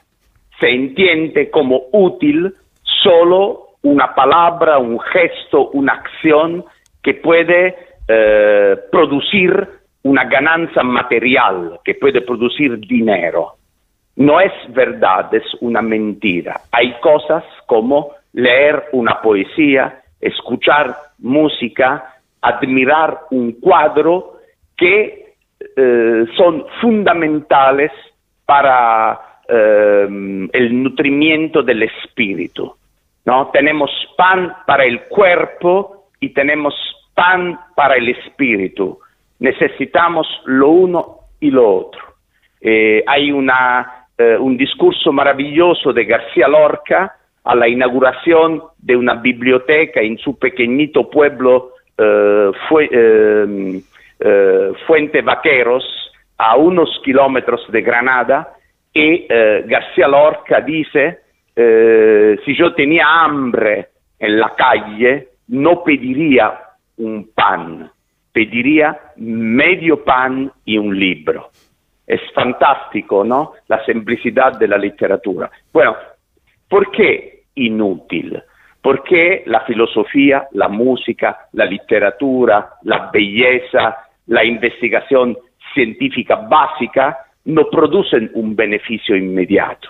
se entiende como útil solo una palabra, un gesto, una acción que puede eh, producir una ganancia material, que puede producir dinero. No es verdad, es una mentira. Hay cosas como leer una poesía, escuchar música, admirar un cuadro que eh, son fundamentales para eh, el nutrimiento del espíritu. ¿no? Tenemos pan para el cuerpo y tenemos pan para el espíritu. Necesitamos lo uno y lo otro. Eh, hay una, un discurso maravilloso de García Lorca a la inauguración de una biblioteca en su pequeñito pueblo fue, eh, Fuente Vaqueros, a unos kilómetros de Granada, y eh, García Lorca dice, eh, si yo tenía hambre en la calle, no pediría un pan, pediría medio pan y un libro. Es fantástico, ¿no? La simplicidad de la literatura. Bueno, ¿por qué inútil, porque la filosofía, la música, la literatura, la belleza, la investigación científica básica no producen un beneficio inmediato,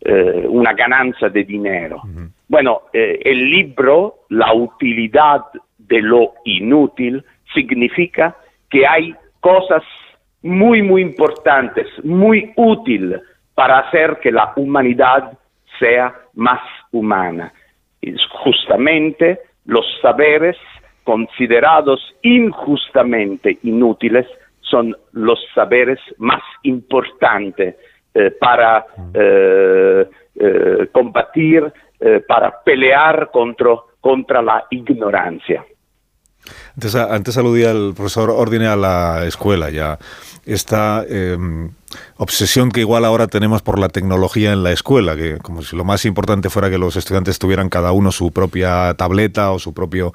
eh, una ganancia de dinero. Bueno, eh, el libro, la utilidad de lo inútil, significa que hay cosas muy, muy importantes, muy útiles para hacer que la humanidad sea más humana. Y justamente los saberes considerados injustamente inútiles son los saberes más importantes eh, para eh, eh, combatir, para pelear contra, contra la ignorancia. Antes, antes aludía el profesor Ordine a la escuela ya. Esta em, obsesión que igual ahora tenemos por la tecnología en la escuela, que como si lo más importante fuera que los estudiantes tuvieran cada uno su propia tableta o su propio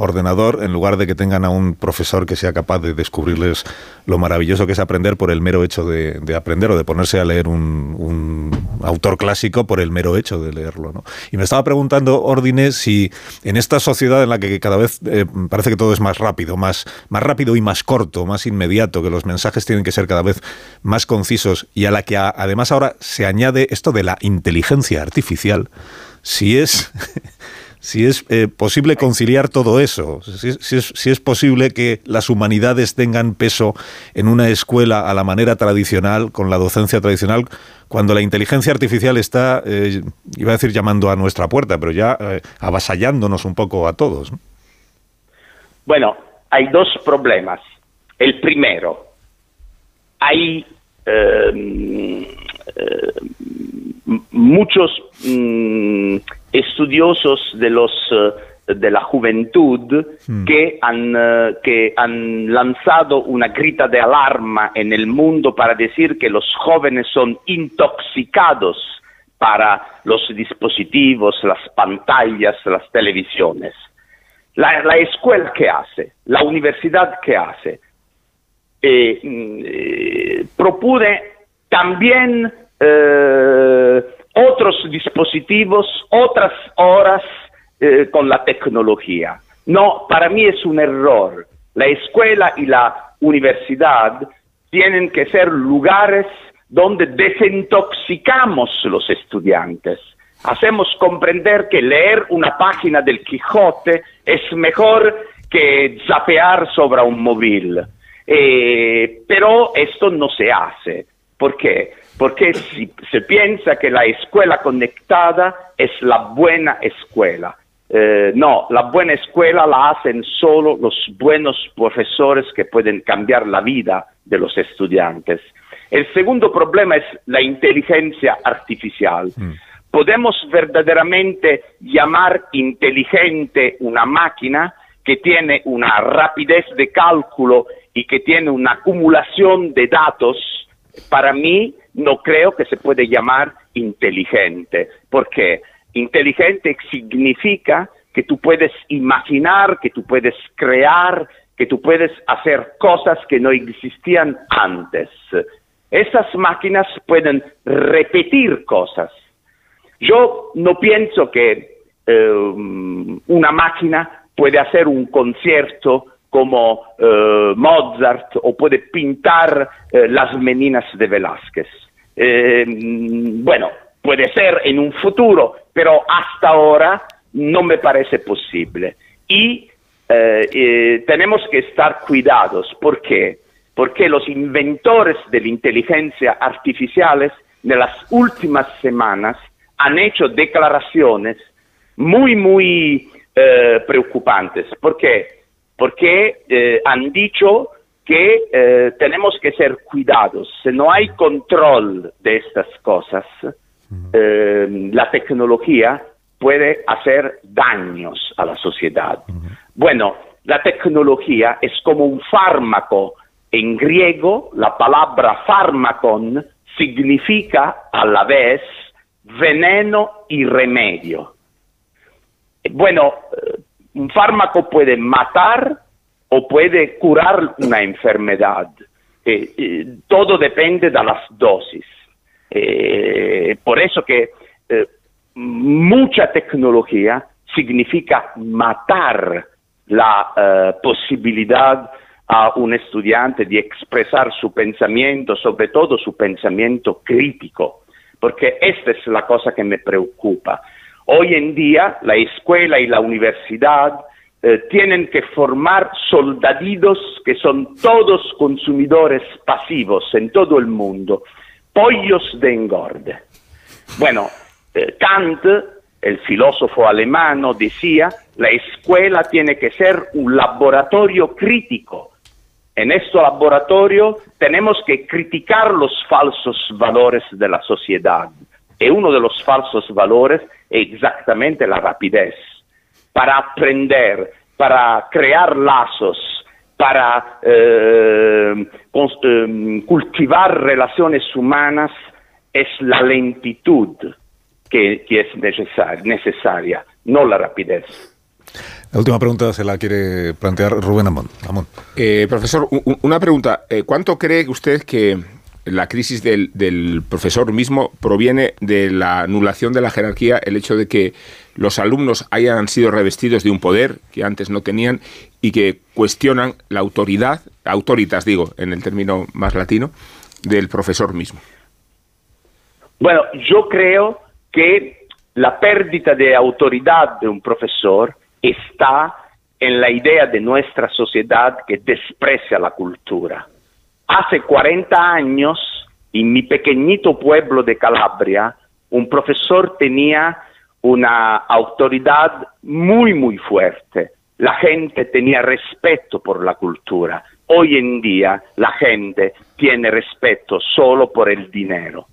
ordenador en lugar de que tengan a un profesor que sea capaz de descubrirles lo maravilloso que es aprender por el mero hecho de, aprender o de ponerse a leer un, autor clásico por el mero hecho de leerlo. ¿no? Y me estaba preguntando, Ordine, si en esta sociedad en la que cada vez eh, parece que todo es más rápido, más, más rápido y más corto, más inmediato, que los mensajes tienen que ser cada vez más concisos y a la que además ahora se añade esto de la inteligencia artificial, si es <laughs> si es eh, posible conciliar todo eso, si, es, si, es, posible que las humanidades tengan peso en una escuela a la manera tradicional, con la docencia tradicional, cuando la inteligencia artificial está, eh, iba a decir llamando a nuestra puerta, pero ya eh, avasallándonos un poco a todos. Bueno, hay dos problemas. El primero, hay muchos mm, estudiosos de los eh, de la juventud hmm. que, han, eh, que han lanzado una grita de alarma en el mundo para decir que los jóvenes son intoxicados para los dispositivos, las pantallas, las televisiones. La, escuela que hace, la universidad que hace, eh, mm, propone también otros dispositivos, otras horas eh, con la tecnología. No, para mí es un error. La escuela y la universidad tienen que ser lugares donde desintoxicamos los estudiantes. Hacemos comprender que leer una página del Quijote es mejor que zapear sobre un móvil. Eh, pero esto no se hace. ¿Por qué? Porque si, se piensa que la escuela conectada es la buena escuela. Eh, no, la buena escuela la hacen solo los buenos profesores que pueden cambiar la vida de los estudiantes. El segundo problema es la inteligencia artificial. Mm. ¿Podemos verdaderamente llamar inteligente una máquina que tiene una rapidez de cálculo y que tiene una acumulación de datos? Para mí, no creo que se puede llamar inteligente, porque inteligente significa que tú puedes imaginar, que tú puedes crear, que tú puedes hacer cosas que no existían antes. Esas máquinas pueden repetir cosas. Yo no pienso que eh, una máquina puede hacer un concierto como eh, Mozart o puede pintar eh, las meninas de Velázquez. Eh, bueno, puede ser en un futuro, pero hasta ahora no me parece posible. Y tenemos que estar cuidados. ¿Por qué? Porque los inventores de la inteligencia artificial en las últimas semanas han hecho declaraciones muy, muy preocupantes. ¿Por qué? Porque eh, han dicho que eh, tenemos que ser cuidados. Si no hay control de estas cosas, eh, la tecnología puede hacer daños a la sociedad. Bueno, la tecnología es como un fármaco. En griego, la palabra fármacon significa a la vez veneno y remedio. Bueno, un fármaco puede matar o puede curar una enfermedad. Eh, eh, todo depende de las dosis. Eh, por eso que mucha tecnología significa matar la posibilidad a un estudiante de expresar su pensamiento, sobre todo su pensamiento crítico, porque esta es la cosa que me preocupa. Hoy en día la escuela y la universidad eh, tienen que formar soldaditos que son todos consumidores pasivos en todo el mundo, pollos de engorde. Bueno, eh, Kant, el filósofo alemán, decía, la escuela tiene que ser un laboratorio crítico. En este laboratorio tenemos que criticar los falsos valores de la sociedad. Y uno de los falsos valores es exactamente la rapidez. Para aprender, para crear lazos, para eh, eh, cultivar relaciones humanas, es la lentitud que, es necesaria, no la rapidez. La última pregunta se la quiere plantear Rubén Amón. Eh, profesor, una pregunta. ¿Cuánto cree usted que la crisis del, del, profesor mismo proviene de la anulación de la jerarquía, el hecho de que los alumnos hayan sido revestidos de un poder que antes no tenían y que cuestionan la autoridad, autoritas digo, en el término más latino, del profesor mismo? Bueno, yo creo que la pérdida de autoridad de un profesor está en la idea de nuestra sociedad que desprecia la cultura. Hace 40 años, en mi pequeñito pueblo de Calabria, un profesor tenía una autoridad muy, muy fuerte. La gente tenía respeto por la cultura. Hoy en día la gente tiene respeto solo por el dinero.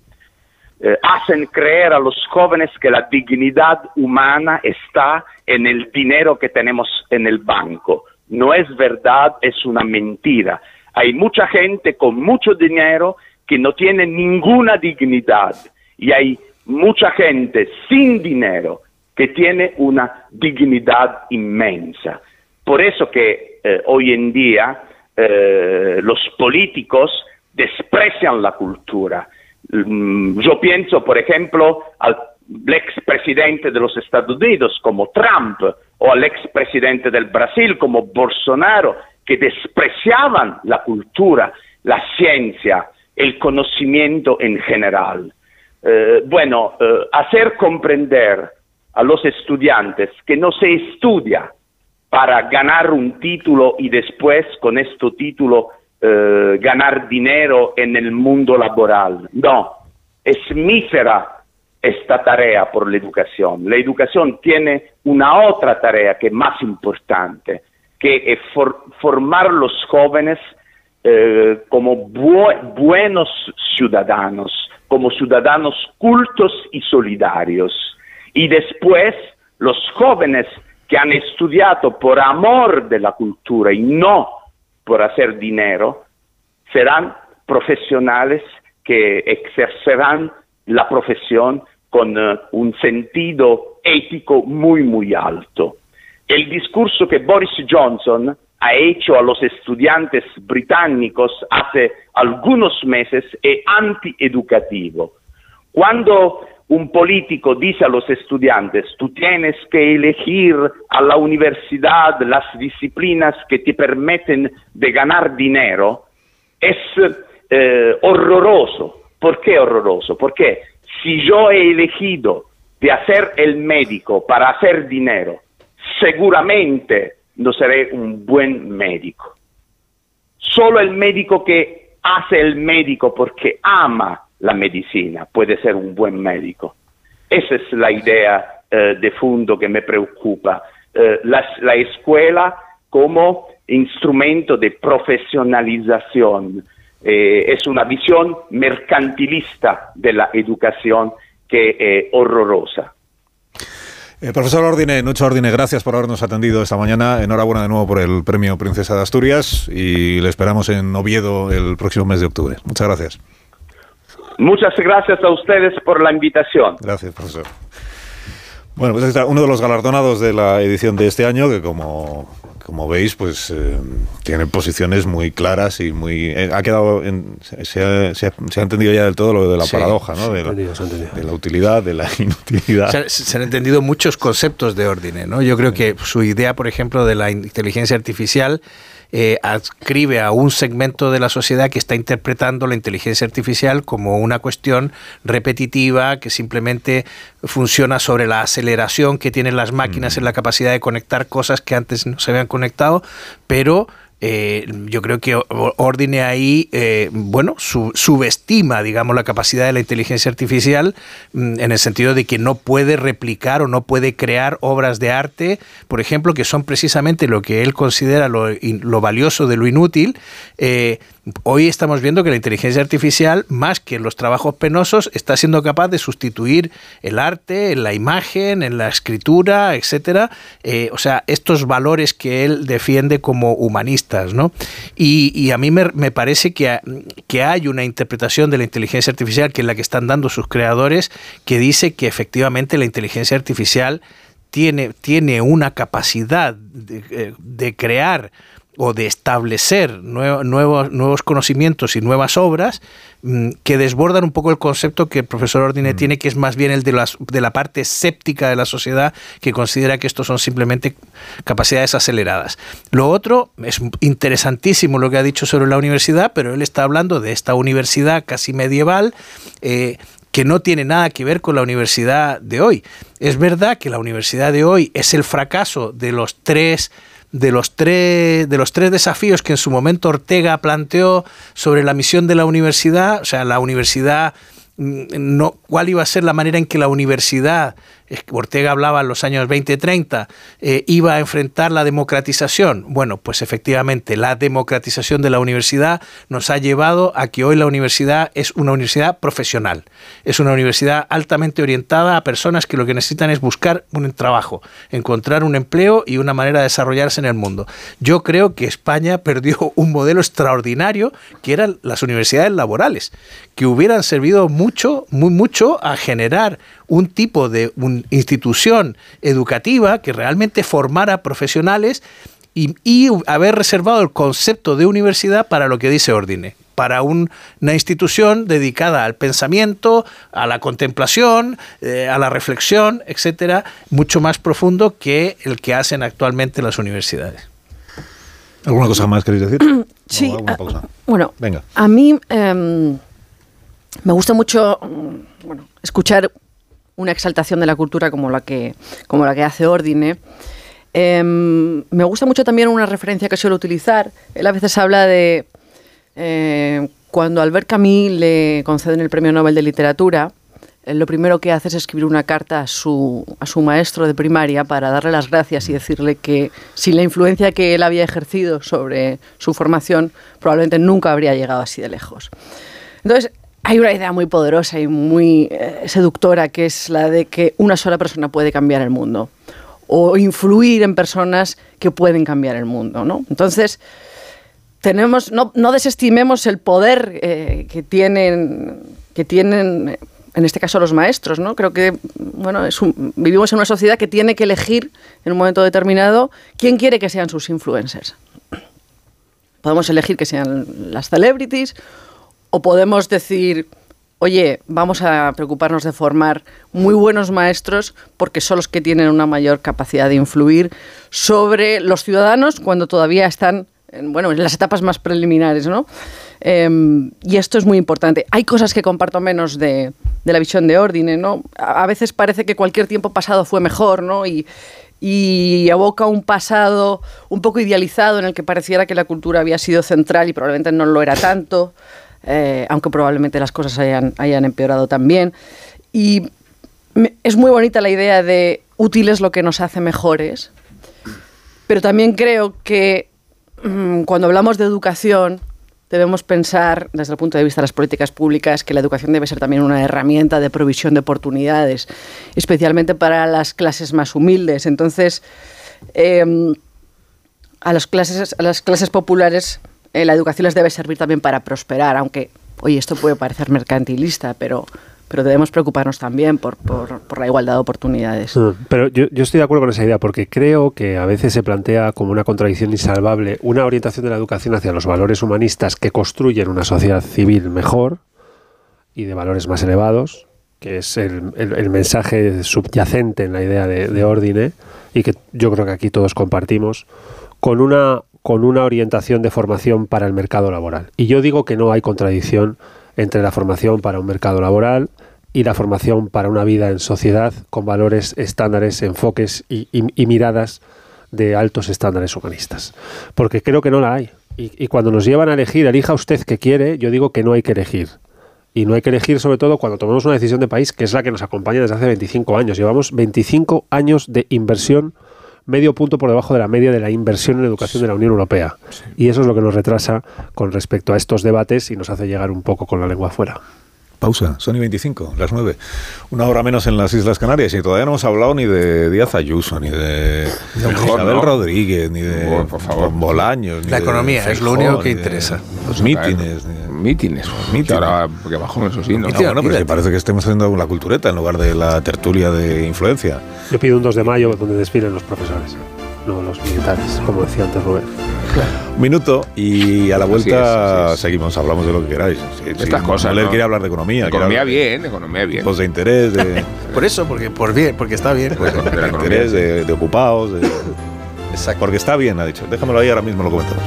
Eh, hacen creer a los jóvenes que la dignidad humana está en el dinero que tenemos en el banco. No es verdad, es una mentira. Hay mucha gente con mucho dinero que no tiene ninguna dignidad. Y hay mucha gente sin dinero que tiene una dignidad inmensa. Por eso que eh, hoy en día eh, los políticos desprecian la cultura. Mm, yo pienso, por ejemplo, al expresidente de los Estados Unidos como Trump o al expresidente del Brasil como Bolsonaro, que despreciaban la cultura, la ciencia, el conocimiento en general. Eh, bueno, eh, hacer comprender a los estudiantes que no se estudia para ganar un título y después con este título eh, ganar dinero en el mundo laboral. No, es mísera esta tarea por la educación. La educación tiene una otra tarea que es más importante, que es formar los jóvenes eh, como buenos ciudadanos, como ciudadanos cultos y solidarios. Y después los jóvenes que han estudiado por amor de la cultura y no por hacer dinero, serán profesionales que ejercerán la profesión con eh, un sentido ético muy, muy alto. El discurso que Boris Johnson ha hecho a los estudiantes británicos hace algunos meses es antieducativo. Cuando un político dice a los estudiantes, tú tienes que elegir a la universidad las disciplinas que te permiten ganar dinero, es eh, horroroso. ¿Por qué horroroso? Porque si yo he elegido de hacer el médico para hacer dinero, seguramente no seré un buen médico. Solo el médico que hace el médico porque ama la medicina, puede ser un buen médico. Esa es la idea eh, de fondo que me preocupa. Eh, la, la, escuela como instrumento de profesionalización eh, es una visión mercantilista de la educación que es horrorosa. Profesor Ordine, Nucho Ordine, gracias por habernos atendido esta mañana. Enhorabuena de nuevo por el premio Princesa de Asturias y le esperamos en Oviedo el próximo mes de octubre. Muchas gracias. Muchas gracias a ustedes por la invitación. Gracias, profesor. Bueno, pues está uno de los galardonados de la edición de este año, que como, como veis, pues eh, tiene posiciones muy claras y muy... eh, ha quedado... en- se, ha, se ha- se ha entendido ya del todo lo de la Sí, paradoja, ¿no? De la, de la utilidad, de la <laughs> inutilidad. Se, se han entendido muchos conceptos de orden, ¿no? Yo creo que su idea, por ejemplo, de la inteligencia artificial eh, adscribe a un segmento de la sociedad que está interpretando la inteligencia artificial como una cuestión repetitiva que simplemente funciona sobre la aceleración que tienen las máquinas en la capacidad de conectar cosas que antes no se habían conectado, pero eh, yo creo que Ordine ahí, eh, bueno, su- subestima, digamos, la capacidad de la inteligencia artificial mm, en el sentido de que no puede replicar o no puede crear obras de arte, por ejemplo, que son precisamente lo que él considera lo, lo valioso de lo inútil. Eh, hoy estamos viendo que la inteligencia artificial, más que los trabajos penosos, está siendo capaz de sustituir el arte, en la imagen, en la escritura, etcétera. Eh, o sea, estos valores que él defiende como humanistas, ¿no? Y, a mí me, parece que, que hay una interpretación de la inteligencia artificial, que es la que están dando sus creadores, que dice que efectivamente la inteligencia artificial tiene, tiene una capacidad de, eh, de crear o de establecer nuevo- nuevos, nuevos conocimientos y nuevas obras mm, que desbordan un poco el concepto que el profesor Ordine tiene, que es más bien el de, las, de la parte escéptica de la sociedad, que considera que estos son simplemente capacidades aceleradas. Lo otro es interesantísimo lo que ha dicho sobre la universidad, pero él está hablando de esta universidad casi medieval. eh, que no tiene nada que ver con la universidad de hoy. Es verdad que la universidad de hoy es el fracaso de los tres de los tres de los tres desafíos que en su momento Ortega planteó sobre la misión de la universidad, o sea, la universidad mm, no cuál iba a ser la manera en que la universidad Ortega hablaba en los años 20-30, eh, iba a enfrentar la democratización. Bueno, pues efectivamente la democratización de la universidad nos ha llevado a que hoy la universidad es una universidad profesional. Es una universidad altamente orientada a personas que lo que necesitan es buscar un trabajo, encontrar un empleo y una manera de desarrollarse en el mundo. Yo creo que España <laughs> perdió un modelo extraordinario que eran las universidades laborales, que hubieran servido mucho, muy mucho a generar un tipo de un- institución educativa que realmente formara profesionales y, y haber reservado el concepto de universidad para lo que dice Ordine, para un- una institución dedicada al pensamiento, a la contemplación, eh, a la reflexión, etcétera, mucho más profundo que el que hacen actualmente las universidades. ¿Alguna cosa más queréis decir? <clears throat> Sí, ¿O alguna ah, pausa? Bueno, Venga. a mí em, me gusta mucho mm, bueno, escuchar una exaltación de la cultura como la que, como la que hace Ordine. Em, me gusta mucho también una referencia que suelo utilizar. Él a veces habla de eh, cuando Albert Camus le conceden el Premio Nobel de Literatura, él lo primero que hace es escribir una carta a su, a su maestro de primaria para darle las gracias y decirle que sin la influencia que él había ejercido sobre su formación, probablemente nunca habría llegado así de lejos. Entonces, hay una idea muy poderosa y muy eh, seductora que es la de que una sola persona puede cambiar el mundo o influir en personas que pueden cambiar el mundo, ¿no? Entonces, tenemos, no, desestimemos el poder eh, que tienen, que tienen, en este caso, los maestros, ¿no? Creo que, bueno, vivimos en una sociedad que tiene que elegir en un momento determinado quién quiere que sean sus influencers. Podemos elegir que sean las celebrities o podemos decir, oye, vamos a preocuparnos de formar muy buenos maestros porque son los que tienen una mayor capacidad de influir sobre los ciudadanos cuando todavía están en, bueno, en las etapas más preliminares, ¿no? Em, y esto es muy importante. Hay cosas que comparto menos de, la visión de Ordine, ¿no? A, a veces parece que cualquier tiempo pasado fue mejor, ¿no? Y, y evoca un pasado un poco idealizado en el que pareciera que la cultura había sido central y probablemente no lo era tanto, eh, aunque probablemente las cosas hayan, empeorado también. Y es muy bonita la idea de útil es lo que nos hace mejores, pero también creo que mm, cuando hablamos de educación debemos pensar desde el punto de vista de las políticas públicas que la educación debe ser también una herramienta de provisión de oportunidades, especialmente para las clases más humildes. Entonces, em, a, las clases, a las clases populares eh, la educación les debe servir también para prosperar, aunque, oye, esto puede parecer mercantilista, pero, pero debemos preocuparnos también por, por, por la igualdad de oportunidades. Mm, Pero yo, yo estoy de acuerdo con esa idea porque creo que a veces se plantea como una contradicción insalvable una orientación de la educación hacia los valores humanistas que construyen una sociedad civil mejor y de valores más elevados, que es el, el- el mensaje subyacente en la idea de, de Ordine y que yo creo que aquí todos compartimos, con una, con una orientación de formación para el mercado laboral. Y yo digo que no hay contradicción entre la formación para un mercado laboral y la formación para una vida en sociedad con valores, estándares, enfoques y, miradas de altos estándares humanistas. Porque creo que no la hay. Y, y cuando nos llevan a elegir, elija usted que quiere, yo digo que no hay que elegir. Y no hay que elegir sobre todo cuando tomamos una decisión de país que es la que nos acompaña desde hace 25 años. Llevamos 25 años de inversión, medio punto por debajo de la media de la inversión en educación de la Unión Europea. Y eso es lo que nos retrasa con respecto a estos debates y nos hace llegar un poco con la lengua afuera. Pausa, son y 25, las 9. Una hora menos en las Islas Canarias y todavía no hemos hablado ni de Díaz Ayuso, ni de Mejor, Isabel ¿no? Rodríguez, ni de Por- por favor. Bolaños. ni La de economía, es lo único que interesa. Los mítines. ni Mítines. Mítines. Ahora, porque bajó eso sí, ¿no? No, bueno, pero es que parece que estemos haciendo la cultureta en lugar de la tertulia de influencia. Yo pido un 2 de mayo donde desfilen los profesores, no los militares, como decía antes Rubén. Un minuto y a la Así vuelta es, así es. seguimos, hablamos de lo que queráis. Sí, sí, Estas cosas, ¿no? quiere hablar de economía. Economía hablar bien, economía bien. Tipos de interés, de, <laughs> Por eso, porque por bien, porque está bien. Pues, de <laughs> interés, de, de ocupados. de- Porque está bien, ha dicho. Déjamelo ahí, ahora mismo lo comentamos.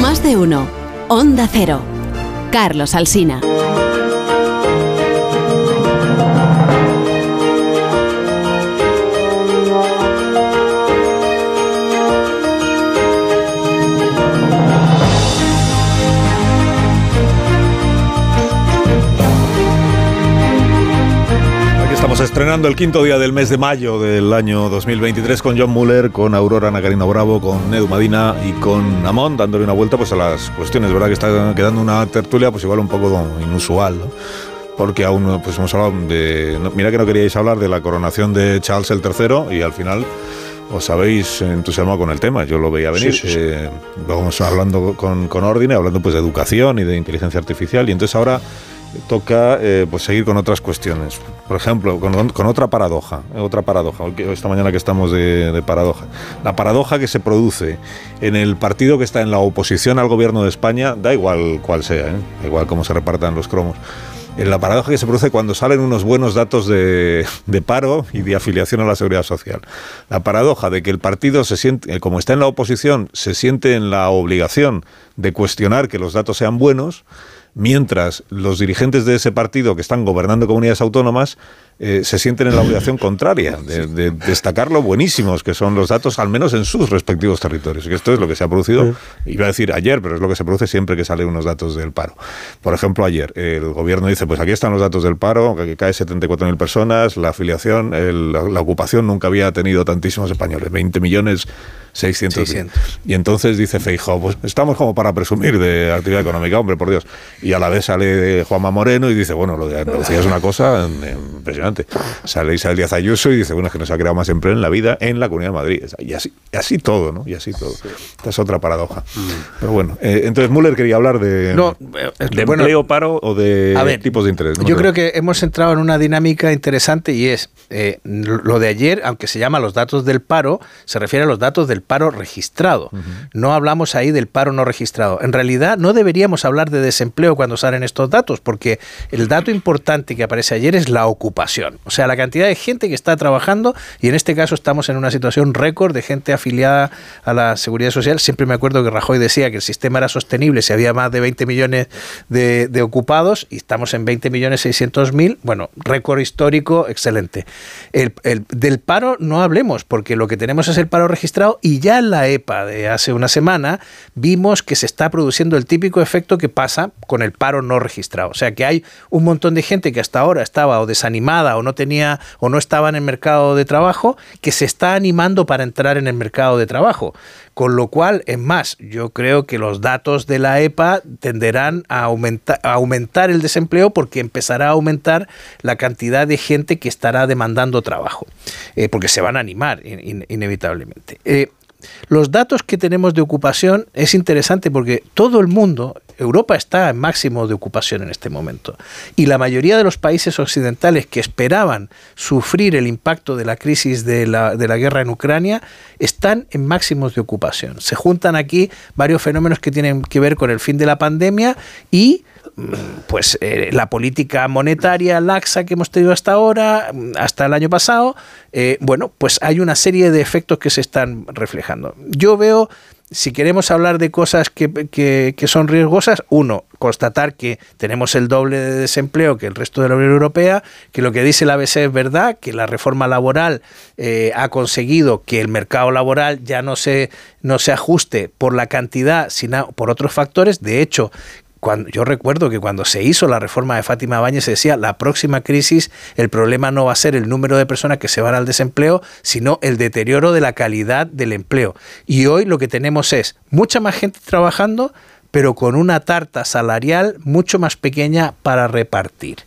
Más de uno. Onda Cero. Carlos Alsina. Estamos estrenando el quinto día del mes de mayo del año 2023 con John Muller, con Aurora Nacarina Bravo, con Edu Madina y con Amón, dándole una vuelta pues a las cuestiones. ¿Verdad que está quedando una tertulia pues igual un poco inusual, ¿no? Porque aún pues hemos hablado de... no, mira que no queríais hablar de la coronación de Charles el III y al final os habéis entusiasmado con el tema. Yo lo veía venir. Sí, sí, sí. Eh, vamos hablando con, con Ordine, hablando pues de educación y de inteligencia artificial y entonces ahora toca eh, pues seguir con otras cuestiones. Por ejemplo, con, otra paradoja, eh, otra paradoja. Esta mañana que estamos de, paradoja. La paradoja que se produce en el partido que está en la oposición al gobierno de España, da igual cuál sea, ¿eh? da igual cómo se repartan los cromos. En la paradoja que se produce cuando salen unos buenos datos de, de paro y de afiliación a la seguridad social. La paradoja de que el partido se siente, eh, como está en la oposición, se siente en la obligación de cuestionar que los datos sean buenos, mientras los dirigentes de ese partido que están gobernando comunidades autónomas eh, se sienten en la obligación contraria de, de destacar lo buenísimos que son los datos, al menos en sus respectivos territorios. Que esto es lo que se ha producido, iba a decir ayer, pero es lo que se produce siempre que salen unos datos del paro. Por ejemplo, ayer el gobierno dice, pues aquí están los datos del paro, que cae 74.000 personas, la afiliación, el- la, la ocupación nunca había tenido tantísimos españoles, 20 millones 600. 600. Y entonces dice Feijóo, pues estamos como para presumir de actividad económica, hombre, por Dios. Y a la vez sale Juanma Moreno y dice, bueno, lo de Andalucía es una cosa impresionante. Sale Isabel Díaz Ayuso y dice, bueno, es que no se ha creado más empleo en la vida en la Comunidad de Madrid. Y así, y así todo, ¿no? Y así todo. Esta es otra paradoja. Pero bueno, eh, entonces Müller quería hablar de, No, eh, de bueno, empleo, paro o de ver, tipos de interés. ¿no? Yo creo que hemos entrado en una dinámica interesante y es eh, lo de ayer, aunque se llama los datos del paro, se refiere a los datos del paro registrado. No hablamos ahí del paro no registrado. En realidad no deberíamos hablar de desempleo cuando salen estos datos, porque el dato importante que aparece ayer es la ocupación. O sea, la cantidad de gente que está trabajando y en este caso estamos en una situación récord de gente afiliada a la seguridad social. Siempre me acuerdo que Rajoy decía que el sistema era sostenible si había más de 20 millones de, de ocupados y estamos en 20 millones 600 mil. Bueno, récord histórico, excelente. El, el- del paro no hablemos, porque lo que tenemos es el paro registrado y ya en la EPA de hace una semana vimos que se está produciendo el típico efecto que pasa con el paro no registrado. O sea que hay un montón de gente que hasta ahora estaba o desanimada o no tenía o no estaba en el mercado de trabajo que se está animando para entrar en el mercado de trabajo. Con lo cual, es más, yo creo que los datos de la EPA tenderán a aumentar, aumentar el desempleo porque empezará a aumentar la cantidad de gente que estará demandando trabajo, eh, porque se van a animar in- in- inevitablemente. Eh, los datos que tenemos de ocupación es interesante porque todo el mundo, Europa está en máximo de ocupación en este momento. Y la mayoría de los países occidentales que esperaban sufrir el impacto de la crisis de la, de la guerra en Ucrania están en máximos de ocupación. Se juntan aquí varios fenómenos que tienen que ver con el fin de la pandemia y pues eh, la política monetaria laxa que hemos tenido hasta ahora, hasta el año pasado, eh, bueno, pues hay una serie de efectos que se están reflejando. Yo veo, si queremos hablar de cosas que, que, son riesgosas, uno, constatar que tenemos el doble de desempleo que el resto de la Unión Europea, que lo que dice la ABC es verdad, que la reforma laboral eh, ha conseguido que el mercado laboral ya no se, no se ajuste por la cantidad, sino por otros factores. De hecho, yo recuerdo que cuando se hizo la reforma de Fátima Báñez se decía la próxima crisis el problema no va a ser el número de personas que se van al desempleo, sino el deterioro de la calidad del empleo. Y hoy lo que tenemos es mucha más gente trabajando, pero con una tarta salarial mucho más pequeña para repartir.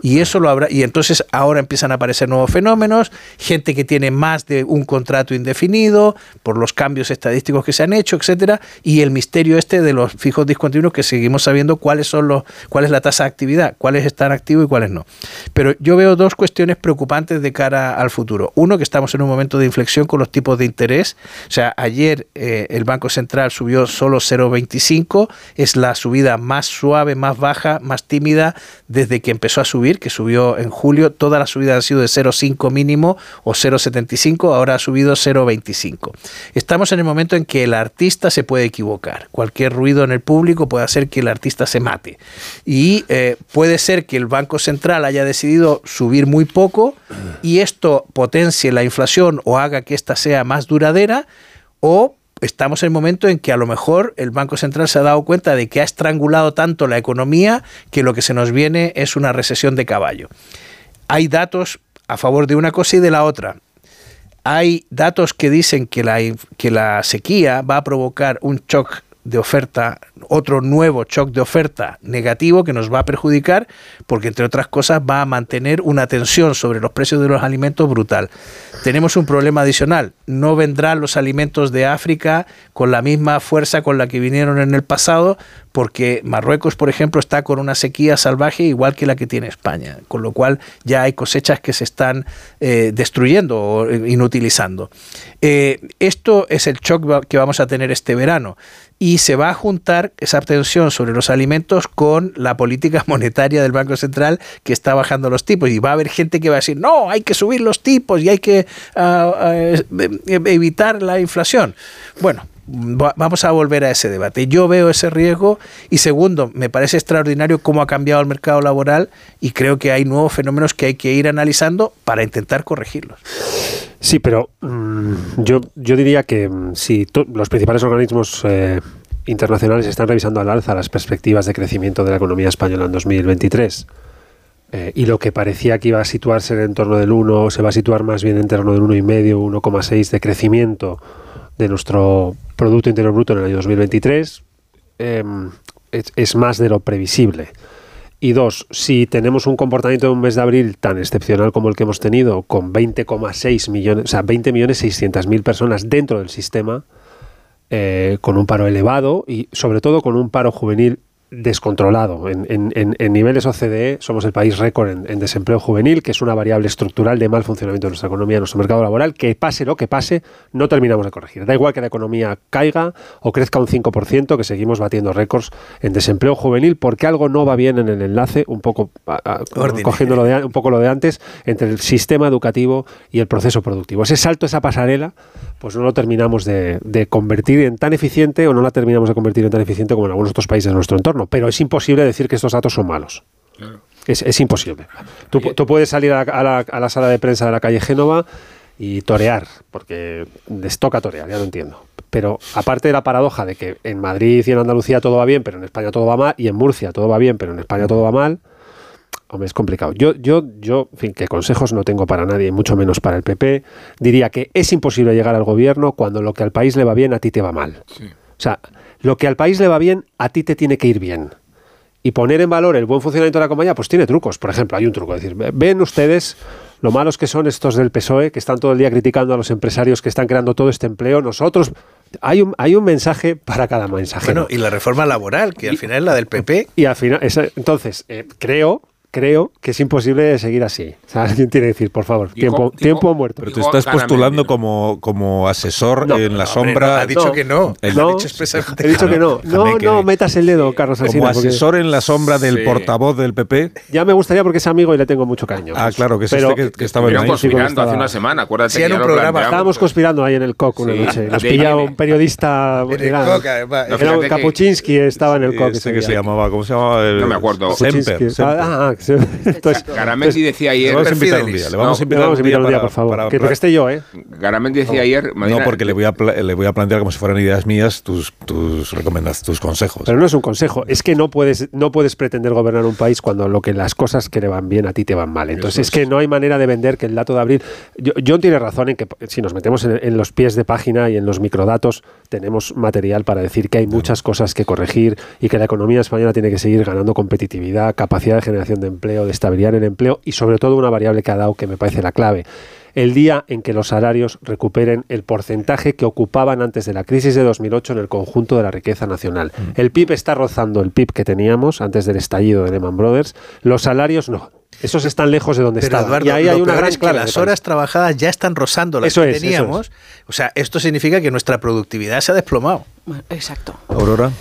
Y eso lo habrá, y entonces ahora empiezan a aparecer nuevos fenómenos, gente que tiene más de un contrato indefinido por los cambios estadísticos que se han hecho, etcétera, y el misterio este de los fijos discontinuos que seguimos sabiendo cuáles son los, cuál es la tasa de actividad, cuáles están activos y cuáles no. Pero yo veo dos cuestiones preocupantes de cara al futuro. Uno, que estamos en un momento de inflexión con los tipos de interés. O sea, ayer eh, el Banco Central subió solo 0,25, es la subida más suave, más baja, más tímida desde que empezó subir, que subió en julio, todas las subidas han sido de 0,5 mínimo o 0,75, ahora ha subido 0,25. Estamos en el momento en que el artista se puede equivocar. Cualquier ruido en el público puede hacer que el artista se mate. Y eh, puede ser que el Banco Central haya decidido subir muy poco y esto potencie la inflación o haga que ésta sea más duradera o estamos en el momento en que a lo mejor el Banco Central se ha dado cuenta de que ha estrangulado tanto la economía que lo que se nos viene es una recesión de caballo. Hay datos a favor de una cosa y de la otra. Hay datos que dicen que la, sequía va a provocar un shock de oferta, otro nuevo shock de oferta negativo que nos va a perjudicar porque entre otras cosas va a mantener una tensión sobre los precios de los alimentos brutal. Tenemos un problema adicional, no vendrán los alimentos de África con la misma fuerza con la que vinieron en el pasado porque Marruecos, por ejemplo, está con una sequía salvaje igual que la que tiene España, con lo cual ya hay cosechas que se están eh, destruyendo o eh, inutilizando. Eh, esto es el shock que vamos a tener este verano y se va a juntar esa tensión sobre los alimentos con la política <laughs> monetaria del Banco Central que está bajando los tipos. Y va a haber gente que va a decir, no, hay que subir los tipos y hay que ah, evitar la inflación. Bueno, vamos a volver a ese debate. Yo veo ese riesgo y segundo, me parece extraordinario cómo ha cambiado el mercado laboral y creo que hay nuevos fenómenos que hay que ir analizando para intentar corregirlos. Sí, pero mm, yo, yo diría que mm, si los principales organismos eh, internacionales están revisando al alza las perspectivas de crecimiento de la economía española en 2023 eh, y lo que parecía que iba a situarse en torno del 1 se va a situar más bien en torno del 1,5, 1,6 de crecimiento de nuestro Producto Interior Bruto en el año 2023, em, es más de lo previsible. Y dos, si tenemos un comportamiento de un mes de abril tan excepcional como el que hemos tenido, con 20,6 millones, o sea, 20 millones 600 mil personas dentro del sistema, eh, con un paro elevado y sobre todo con un paro juvenil descontrolado. En, niveles OCDE somos el país récord en, desempleo juvenil, que es una variable estructural de mal funcionamiento de nuestra economía, de nuestro mercado laboral, que pase lo que pase, no terminamos de corregir. Da igual que la economía caiga o crezca un 5%, que seguimos batiendo récords en desempleo juvenil, porque algo no va bien en el enlace, un poco cogiendo lo de, un poco lo de antes, entre el sistema educativo y el proceso productivo. Ese salto, esa pasarela, pues no lo terminamos de, de convertir en tan eficiente o no la terminamos de convertir en tan eficiente como en algunos otros países de nuestro entorno pero es imposible decir que estos datos son malos. Es, imposible. Tú, puedes salir a la, sala de prensa de la calle Génova y torear, porque les toca torear, ya lo entiendo. Pero aparte de la paradoja de que en Madrid y en Andalucía todo va bien, pero en España todo va mal, y en Murcia todo va bien, pero en España todo va mal, hombre, es complicado. Yo, yo, yo, en fin, que consejos no tengo para nadie, mucho menos para el PP. Diría que es imposible llegar al gobierno cuando lo que al país le va bien a ti te va mal. O sea, lo que al país le va bien, a ti te tiene que ir bien. Y poner en valor el buen funcionamiento de la compañía, pues tiene trucos. Por ejemplo, hay un truco. Es decir, ven ustedes lo malos que son estos del PSOE, que están todo el día criticando a los empresarios que están creando todo este empleo. Nosotros, hay un, hay un mensaje para cada mensajero. Bueno, y la reforma laboral, que al final es la del PP. Y al final, esa- entonces, eh, creo, creo que es imposible seguir así. O sea, <laughs> alguien tiene que decir, por favor, tiempo, tiempo muerto. Pero te estás postulando como, como asesor en la sombra. ha dicho que no. El- No, ha dicho expresamente He dicho que no. No, no metas el dedo, Carlos Como Alsina. porque asesor en la sombra del Sí. portavoz del PP. Ya me gustaría porque es amigo y le tengo mucho cariño. Ah, claro, que es Pero- este que, que estaba en conspirando hace una semana, acuérdate Sí, que en un programa. Estábamos conspirando ahí en el COC una Sí. noche. Nos pillaba un periodista. Era-. No, Kapuczynski estaba en el COC. Este ese que se llamaba, ¿cómo se llamaba? No me acuerdo. Semper. Ah, ah. Entonces- Garamendi decía ayer. Le vamos a invitar un día. Le vamos a invitar un día, para- por favor. para- que, que esté yo, ¿eh? Garamendi decía ayer. No, porque le voy, a le voy a plantear como si fueran ideas mías tus, tus recomendaciones, tus consejos. Pero no es un consejo, es que no puedes, no puedes pretender gobernar un país cuando lo que las cosas que le van bien a ti te van mal. Entonces es que no hay manera de vender que el dato de abril. Yo- John tiene razón en que si nos metemos en, en los pies de página y en los microdatos, tenemos material para decir que hay muchas cosas que corregir y que la economía española tiene que seguir ganando competitividad, capacidad de generación de empleo, de estabilidad en el empleo y sobre todo una variable que ha dado que me parece la clave. El día en que los salarios recuperen el porcentaje que ocupaban antes de la crisis de 2008 en el conjunto de la riqueza nacional. El PIB está rozando el PIB que teníamos antes del estallido de Lehman Brothers. Los salarios no. Esos están lejos de donde Pero estaban. Eduardo, y ahí lo hay una peor gran es que clave. las horas trabajadas ya están rozando las Eso que es, eso teníamos. O sea, esto significa que nuestra productividad se ha desplomado. Exacto. Aurora.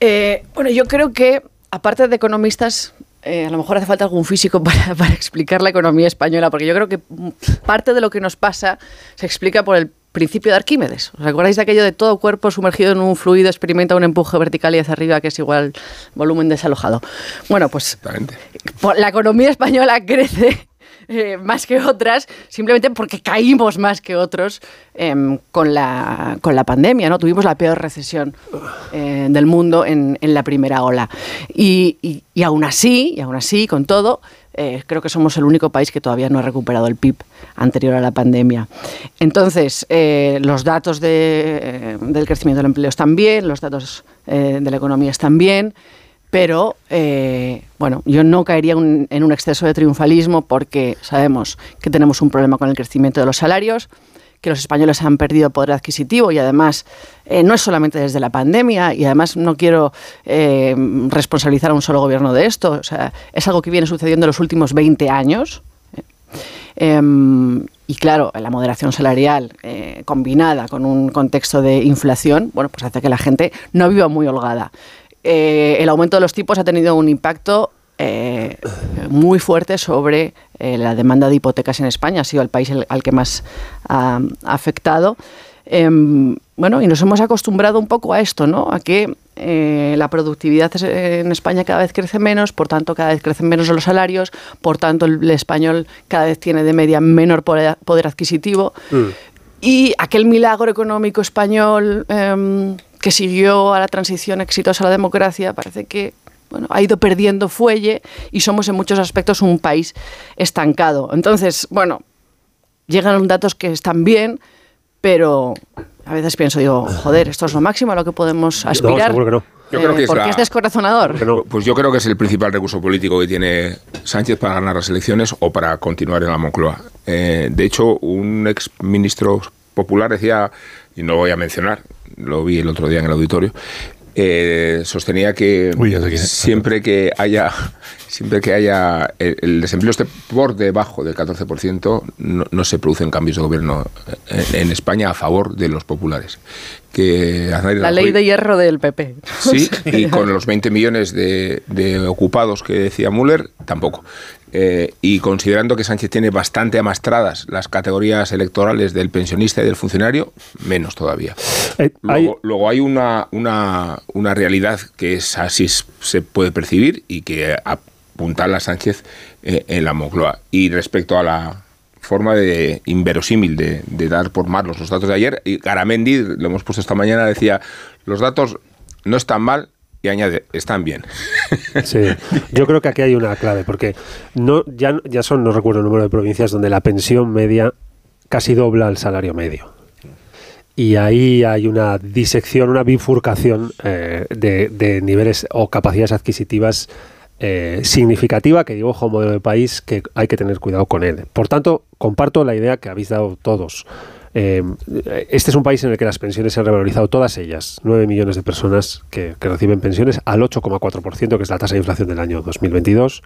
Eh, bueno, yo creo que, aparte de economistas, eh, a lo mejor hace falta algún físico <laughs> para, para explicar la economía española, porque yo creo que parte de lo que nos pasa se explica por el principio de Arquímedes. ¿Os acordáis de aquello de todo cuerpo sumergido en un fluido experimenta un empuje vertical y hacia arriba que es igual volumen desalojado? Bueno, pues la economía española <laughs> crece eh, más que otras simplemente porque caímos más que otros em, con, la, con la pandemia, ¿no? Tuvimos la peor recesión eh, del mundo en, en la primera ola. Y, y- y aún así, y aún así, con todo, eh, creo que somos el único país que todavía no ha recuperado el PIB anterior a la pandemia. Entonces, eh, los datos de, eh, del crecimiento del empleo están bien, los datos eh, de la economía están bien, pero eh, bueno, yo no caería en un exceso de triunfalismo porque sabemos que tenemos un problema con el crecimiento de los salarios, que los españoles han perdido poder adquisitivo y además eh, no es solamente desde la pandemia y además no quiero eh, responsabilizar a un solo gobierno de esto, o sea, es algo que viene sucediendo en los últimos 20 años. Em, y claro, la moderación salarial combinada con un contexto de inflación, bueno, pues hace que la gente no viva muy holgada. Eh, el aumento de los tipos ha tenido un impacto eh, muy fuerte sobre eh, la demanda de hipotecas en España. Ha sido el país el- al que más ha ha afectado. Em, bueno, y nos hemos acostumbrado un poco a esto, ¿no? A que eh, la productividad en España cada vez crece menos, por tanto cada vez crecen menos los salarios, por tanto el, el español cada vez tiene de media menor poder, poder adquisitivo. Y aquel milagro económico español em, que siguió a la transición exitosa a la democracia parece que bueno, ha ido perdiendo fuelle y somos en muchos aspectos un país estancado. Entonces, bueno, llegan datos que están bien, pero a veces pienso, digo, joder, esto es lo máximo a lo que podemos aspirar. seguro que no. Yo creo que Eh, es porque la- es descorazonador. Pues yo creo que es el principal recurso político que tiene Sánchez para ganar las elecciones o para continuar en la Moncloa. Eh, de hecho, un ex ministro popular decía, y no lo voy a mencionar, lo vi el otro día en el auditorio, eh, sostenía que siempre que haya <laughs> siempre que haya el, el desempleo esté por debajo del 14%, no, no se producen cambios de gobierno en, en España a favor de los populares. Que Aznar y La Rajoy- ley de hierro del PP. Sí, <laughs> y con los 20 millones de, de ocupados que decía Müller, tampoco. Eh, y considerando que Sánchez tiene bastante amastradas las categorías electorales del pensionista y del funcionario, menos todavía. Eh, Luego, luego hay una, una, una realidad que es así se puede percibir y que apuntala a Sánchez eh, en la Moncloa. Y respecto a la forma de inverosímil de, de dar por malos los datos de ayer, y Garamendi, lo hemos puesto esta mañana, decía, los datos no están mal y añade, están bien. <laughs> Sí, yo creo que aquí hay una clave, porque no, ya, ya son, no recuerdo el número de provincias donde la pensión media casi dobla el salario medio. Y ahí hay una disección, una bifurcación eh, de, de niveles o capacidades adquisitivas eh, significativa que dibuja un modelo de país que hay que tener cuidado con él. Por tanto, comparto la idea que habéis dado todos. Eh, este es un país en el que las pensiones se han revalorizado todas ellas, 9 millones de personas que, reciben pensiones al 8,4%, que es la tasa de inflación del año 2022,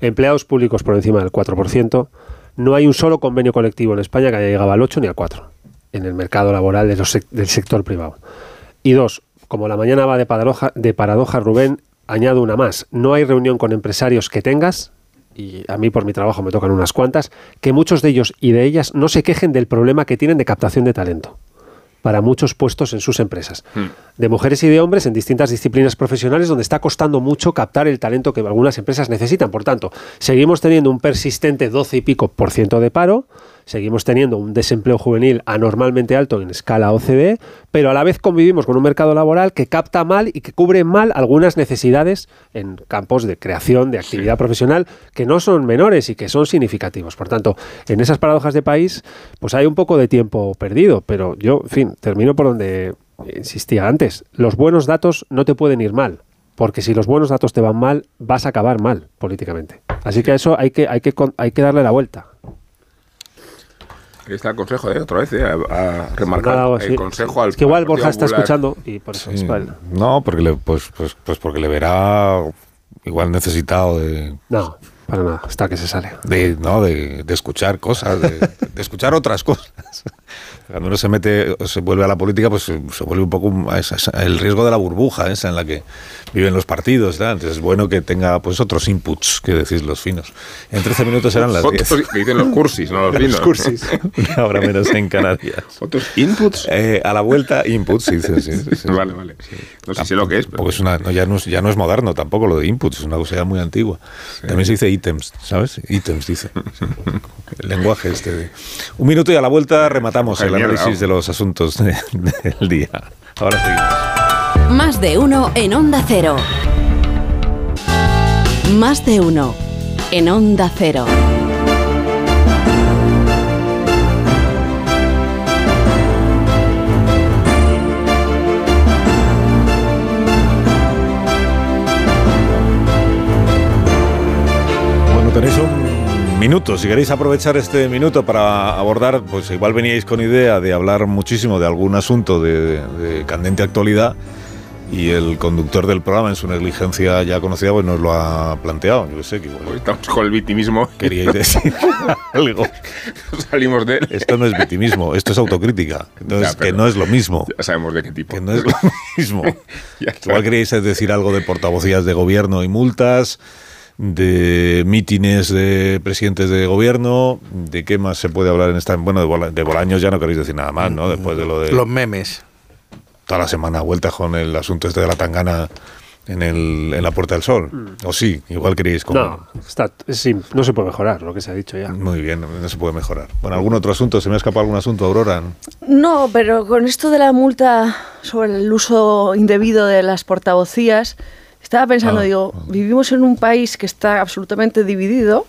empleados públicos por encima del 4%, no hay un solo convenio colectivo en España que haya llegado al 8 ni al 4 en el mercado laboral del sector privado. Y dos, como la mañana va de paradoja, de paradoja, Rubén, añado una más. No hay reunión con empresarios que tengas, y a mí por mi trabajo me tocan unas cuantas, que muchos de ellos y de ellas no se quejen del problema que tienen de captación de talento para muchos puestos en sus empresas. De mujeres y de hombres en distintas disciplinas profesionales donde está costando mucho captar el talento que algunas empresas necesitan. Por tanto, seguimos teniendo un persistente 12 y pico por ciento de paro, seguimos teniendo un desempleo juvenil anormalmente alto en escala OCDE, pero a la vez convivimos con un mercado laboral que capta mal y que cubre mal algunas necesidades en campos de creación, de actividad profesional, que no son menores y que son significativos. Por tanto, en esas paradojas de país, pues hay un poco de tiempo perdido, pero yo, en fin, termino por donde insistía antes. Los buenos datos no te pueden ir mal. Porque si los buenos datos te van mal, vas a acabar mal políticamente. Así que a eso hay que, hay que, hay que darle la vuelta. Ahí está el consejo, ¿eh? Otra vez, ¿eh? A, a remarcar Nada, el sí. consejo al Es que igual Borja está Popular. escuchando y por eso Sí. es para él. No, porque le, pues, pues, pues porque le verá igual necesitado de, No, para nada, hasta que se sale. de, no, de, de escuchar cosas, de, de escuchar otras <laughs> cosas. Cuando uno se mete, se vuelve a la política, pues se vuelve un poco a esa- esa- el riesgo de la burbuja esa en la que viven los partidos. ¿verdad? Entonces es bueno que tenga pues otros inputs, que decís los finos. En 13 minutos serán las 10. Otros que dicen los cursis, no los <laughs> Los vinos. cursis. Una hora menos en Canarias. ¿Otros inputs? Eh, a la vuelta, inputs, sí, sí, sí, sí. Vale, vale. No sé si lo que es, pero... Es una, no, ya, no es, ya no es moderno tampoco lo de inputs, es una cosa ya muy antigua. También se dice ítems, ¿sabes? Ítems dice. <laughs> El lenguaje este de... Un minuto y a la vuelta rematamos el análisis vamos. de los asuntos de- del día. Ahora seguimos. Más de uno en Onda Cero. Más de uno en Onda Cero. Un minuto. Si queréis aprovechar este minuto para abordar, pues igual veníais con idea de hablar muchísimo de algún asunto de, de candente actualidad y el conductor del programa, en su negligencia ya conocida, pues nos lo ha planteado. Yo sé, que igual Estamos con el victimismo. queríais decir <laughs> algo. Salimos de él. Esto no es victimismo, esto es autocrítica. No Ya, que no es lo mismo. Ya sabemos de qué tipo. Que no es lo mismo. <laughs> Igual queríais decir algo de portavocías de gobierno y multas, de mítines de presidentes de gobierno, de qué más se puede hablar en esta... Bueno, de, Bola- de Bolaños ya no queréis decir nada más, ¿no? Después de lo de Los memes. toda la semana vuelta con el asunto este de la tangana en, el, en la Puerta del Sol. O sí, igual queríais... Como, No, está, es sim- no se puede mejorar lo que se ha dicho ya. Muy bien, no se puede mejorar. Bueno, ¿algún otro asunto? ¿Se me ha escapado algún asunto, Aurora? No, pero con esto de la multa sobre el uso indebido de las portavocías, estaba pensando, Ah, digo, vivimos en un país que está absolutamente dividido.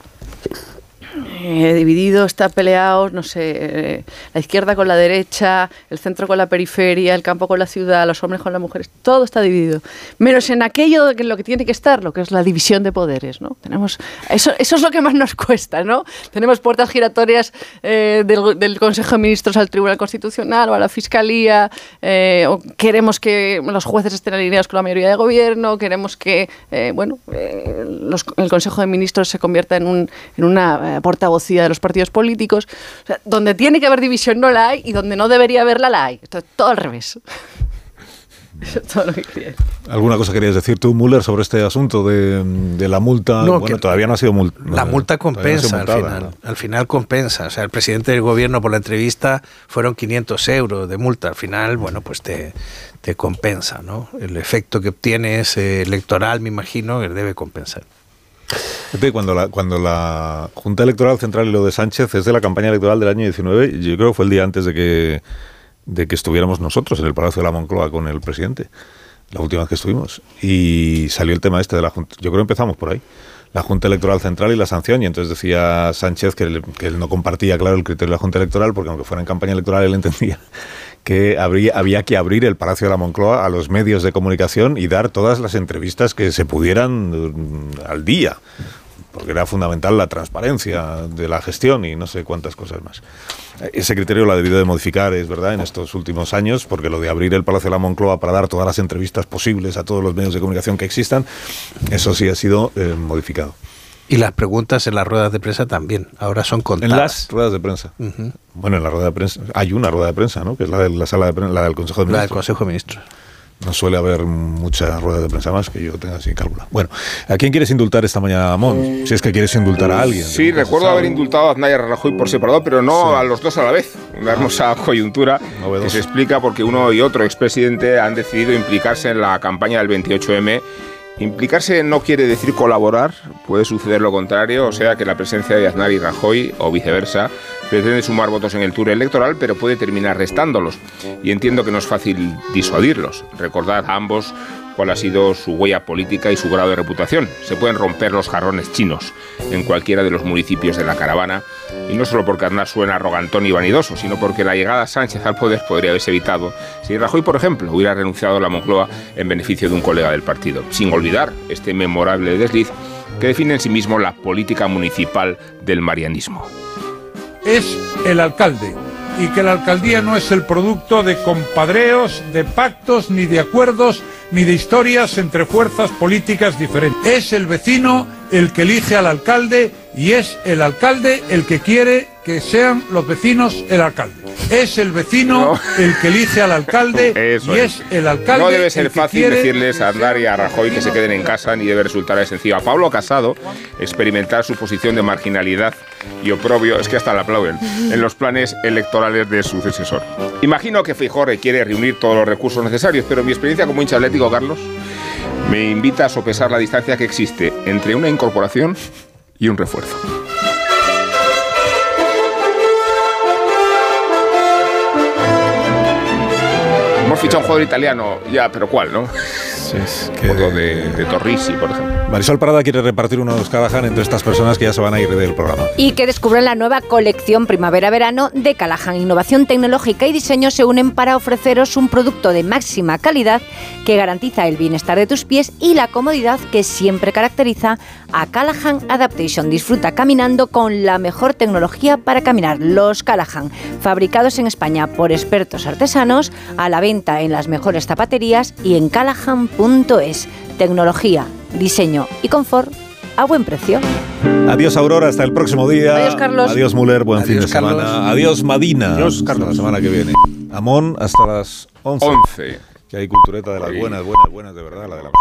Eh, dividido, está peleado, no sé, eh, la izquierda con la derecha, el centro con la periferia, el campo con la ciudad, los hombres con las mujeres, todo está dividido. Menos en aquello lo que tiene que estar, lo que es la división de poderes, ¿no? Tenemos, eso, eso es lo que más nos cuesta, ¿no? Tenemos puertas giratorias eh, del, Consejo de Ministros al Tribunal Constitucional o a la Fiscalía, eh, queremos que los jueces estén alineados con la mayoría de gobierno, queremos que, bueno, el Consejo de Ministros se convierta en, en una eh, portavocía de los partidos políticos. O sea, donde tiene que haber división no la hay y donde no debería haberla la hay. Esto es todo al revés. <laughs> Eso es todo lo que quería. ¿Alguna cosa querías decir tú, Müller, sobre este asunto de, de la multa? No, bueno, que todavía no ha sido multa. La multa compensa al final. Al final compensa. O sea, el presidente del gobierno por la entrevista fueron 500 euros de multa. Al final, bueno, pues te, te compensa, ¿no? El efecto que obtienes eh, electoral, me imagino, que debe compensar. Cuando la, cuando la Junta Electoral Central y lo de Sánchez es de la campaña electoral del año 19, yo creo que fue el día antes de que, de que estuviéramos nosotros en el Palacio de la Moncloa con el presidente, la última vez que estuvimos. Y salió el tema este de la Junta. Yo creo que empezamos por ahí. La Junta Electoral Central y la sanción. Y entonces decía Sánchez que él, que él no compartía, claro, el criterio de la Junta Electoral, porque aunque fuera en campaña electoral, él entendía que habría, había que abrir el Palacio de la Moncloa a los medios de comunicación y dar todas las entrevistas que se pudieran mm, al día, porque era fundamental la transparencia de la gestión y no sé cuántas cosas más. Ese criterio lo ha debido de modificar, es verdad, en estos últimos años, porque lo de abrir el Palacio de la Moncloa para dar todas las entrevistas posibles a todos los medios de comunicación que existan, eso sí ha sido eh, modificado. Y las preguntas en las ruedas de prensa también. Ahora son contadas. En las ruedas de prensa. Bueno, en la rueda de prensa. Hay una rueda de prensa, ¿no? Que es la de la sala de prensa, la del Consejo de Ministros. La del Consejo de Ministros. No suele haber muchas ruedas de prensa más que yo tenga así cálculo. Bueno, ¿a quién quieres indultar esta mañana, Amón? Si es que quieres indultar a alguien. Sí, recuerdo haber indultado a Aznaya Rajoy por separado, pero no a los dos a la vez. Una hermosa coyuntura que se explica porque uno y otro expresidente han decidido implicarse en la campaña del 28M Implicarse no quiere decir colaborar, puede suceder lo contrario, o sea que la presencia de Aznar y Rajoy, o viceversa, pretende sumar votos en el tour electoral, pero puede terminar restándolos. Y entiendo que no es fácil disuadirlos. Recordad a ambos cuál ha sido su huella política y su grado de reputación. Se pueden romper los jarrones chinos en cualquiera de los municipios de la caravana, y no solo porque Aznar suena arrogantón y vanidoso, sino porque la llegada de Sánchez al poder podría haberse evitado si Rajoy, por ejemplo, hubiera renunciado a la Moncloa en beneficio de un colega del partido, sin olvidar este memorable desliz que define en sí mismo la política municipal del marianismo. Es el alcalde y que la alcaldía no es el producto de compadreos, de pactos, ni de acuerdos, ni de historias entre fuerzas políticas diferentes. Es el vecino el que elige al alcalde y es el alcalde el que quiere que sean los vecinos el alcalde. Es el vecino el que elige al alcalde <laughs> Eso y es. es el alcalde No debe ser el que fácil decirles a Aznar y a Rajoy que se queden en casa, ni debe resultar sencillo. A Pablo Casado experimentar su posición de marginalidad y oprobio, es que hasta le aplauden, en los planes electorales de su sucesor. Imagino que Feijóo requiere reunir todos los recursos necesarios, pero mi experiencia como hincha atlético, Carlos, me invita a sopesar la distancia que existe entre una incorporación y un refuerzo. Hemos fichado un jugador italiano, ya, pero ¿cuál, no? Que- Uno de, de Torrisi, por ejemplo. Marisol Parada quiere repartir unos Callahan entre estas personas que ya se van a ir del programa. y que descubren la nueva colección primavera-verano de Callahan. Innovación tecnológica y diseño se unen para ofreceros un producto de máxima calidad que garantiza el bienestar de tus pies y la comodidad que siempre caracteriza a Callahan Adaptation. Disfruta caminando con la mejor tecnología para caminar. Los Callahan, fabricados en España por expertos artesanos, a la venta en las mejores zapaterías y en callahan.es. Tecnología, diseño y confort a buen precio. Adiós Aurora, hasta el próximo día. Adiós, Carlos. Adiós Muller, buen fin de Carlos. semana. Adiós Madina. Adiós, hasta Carlos. la semana que viene. Amón, hasta las 11. 11. Que hay cultureta de las buenas, buenas, buenas, de verdad, la de la mañana.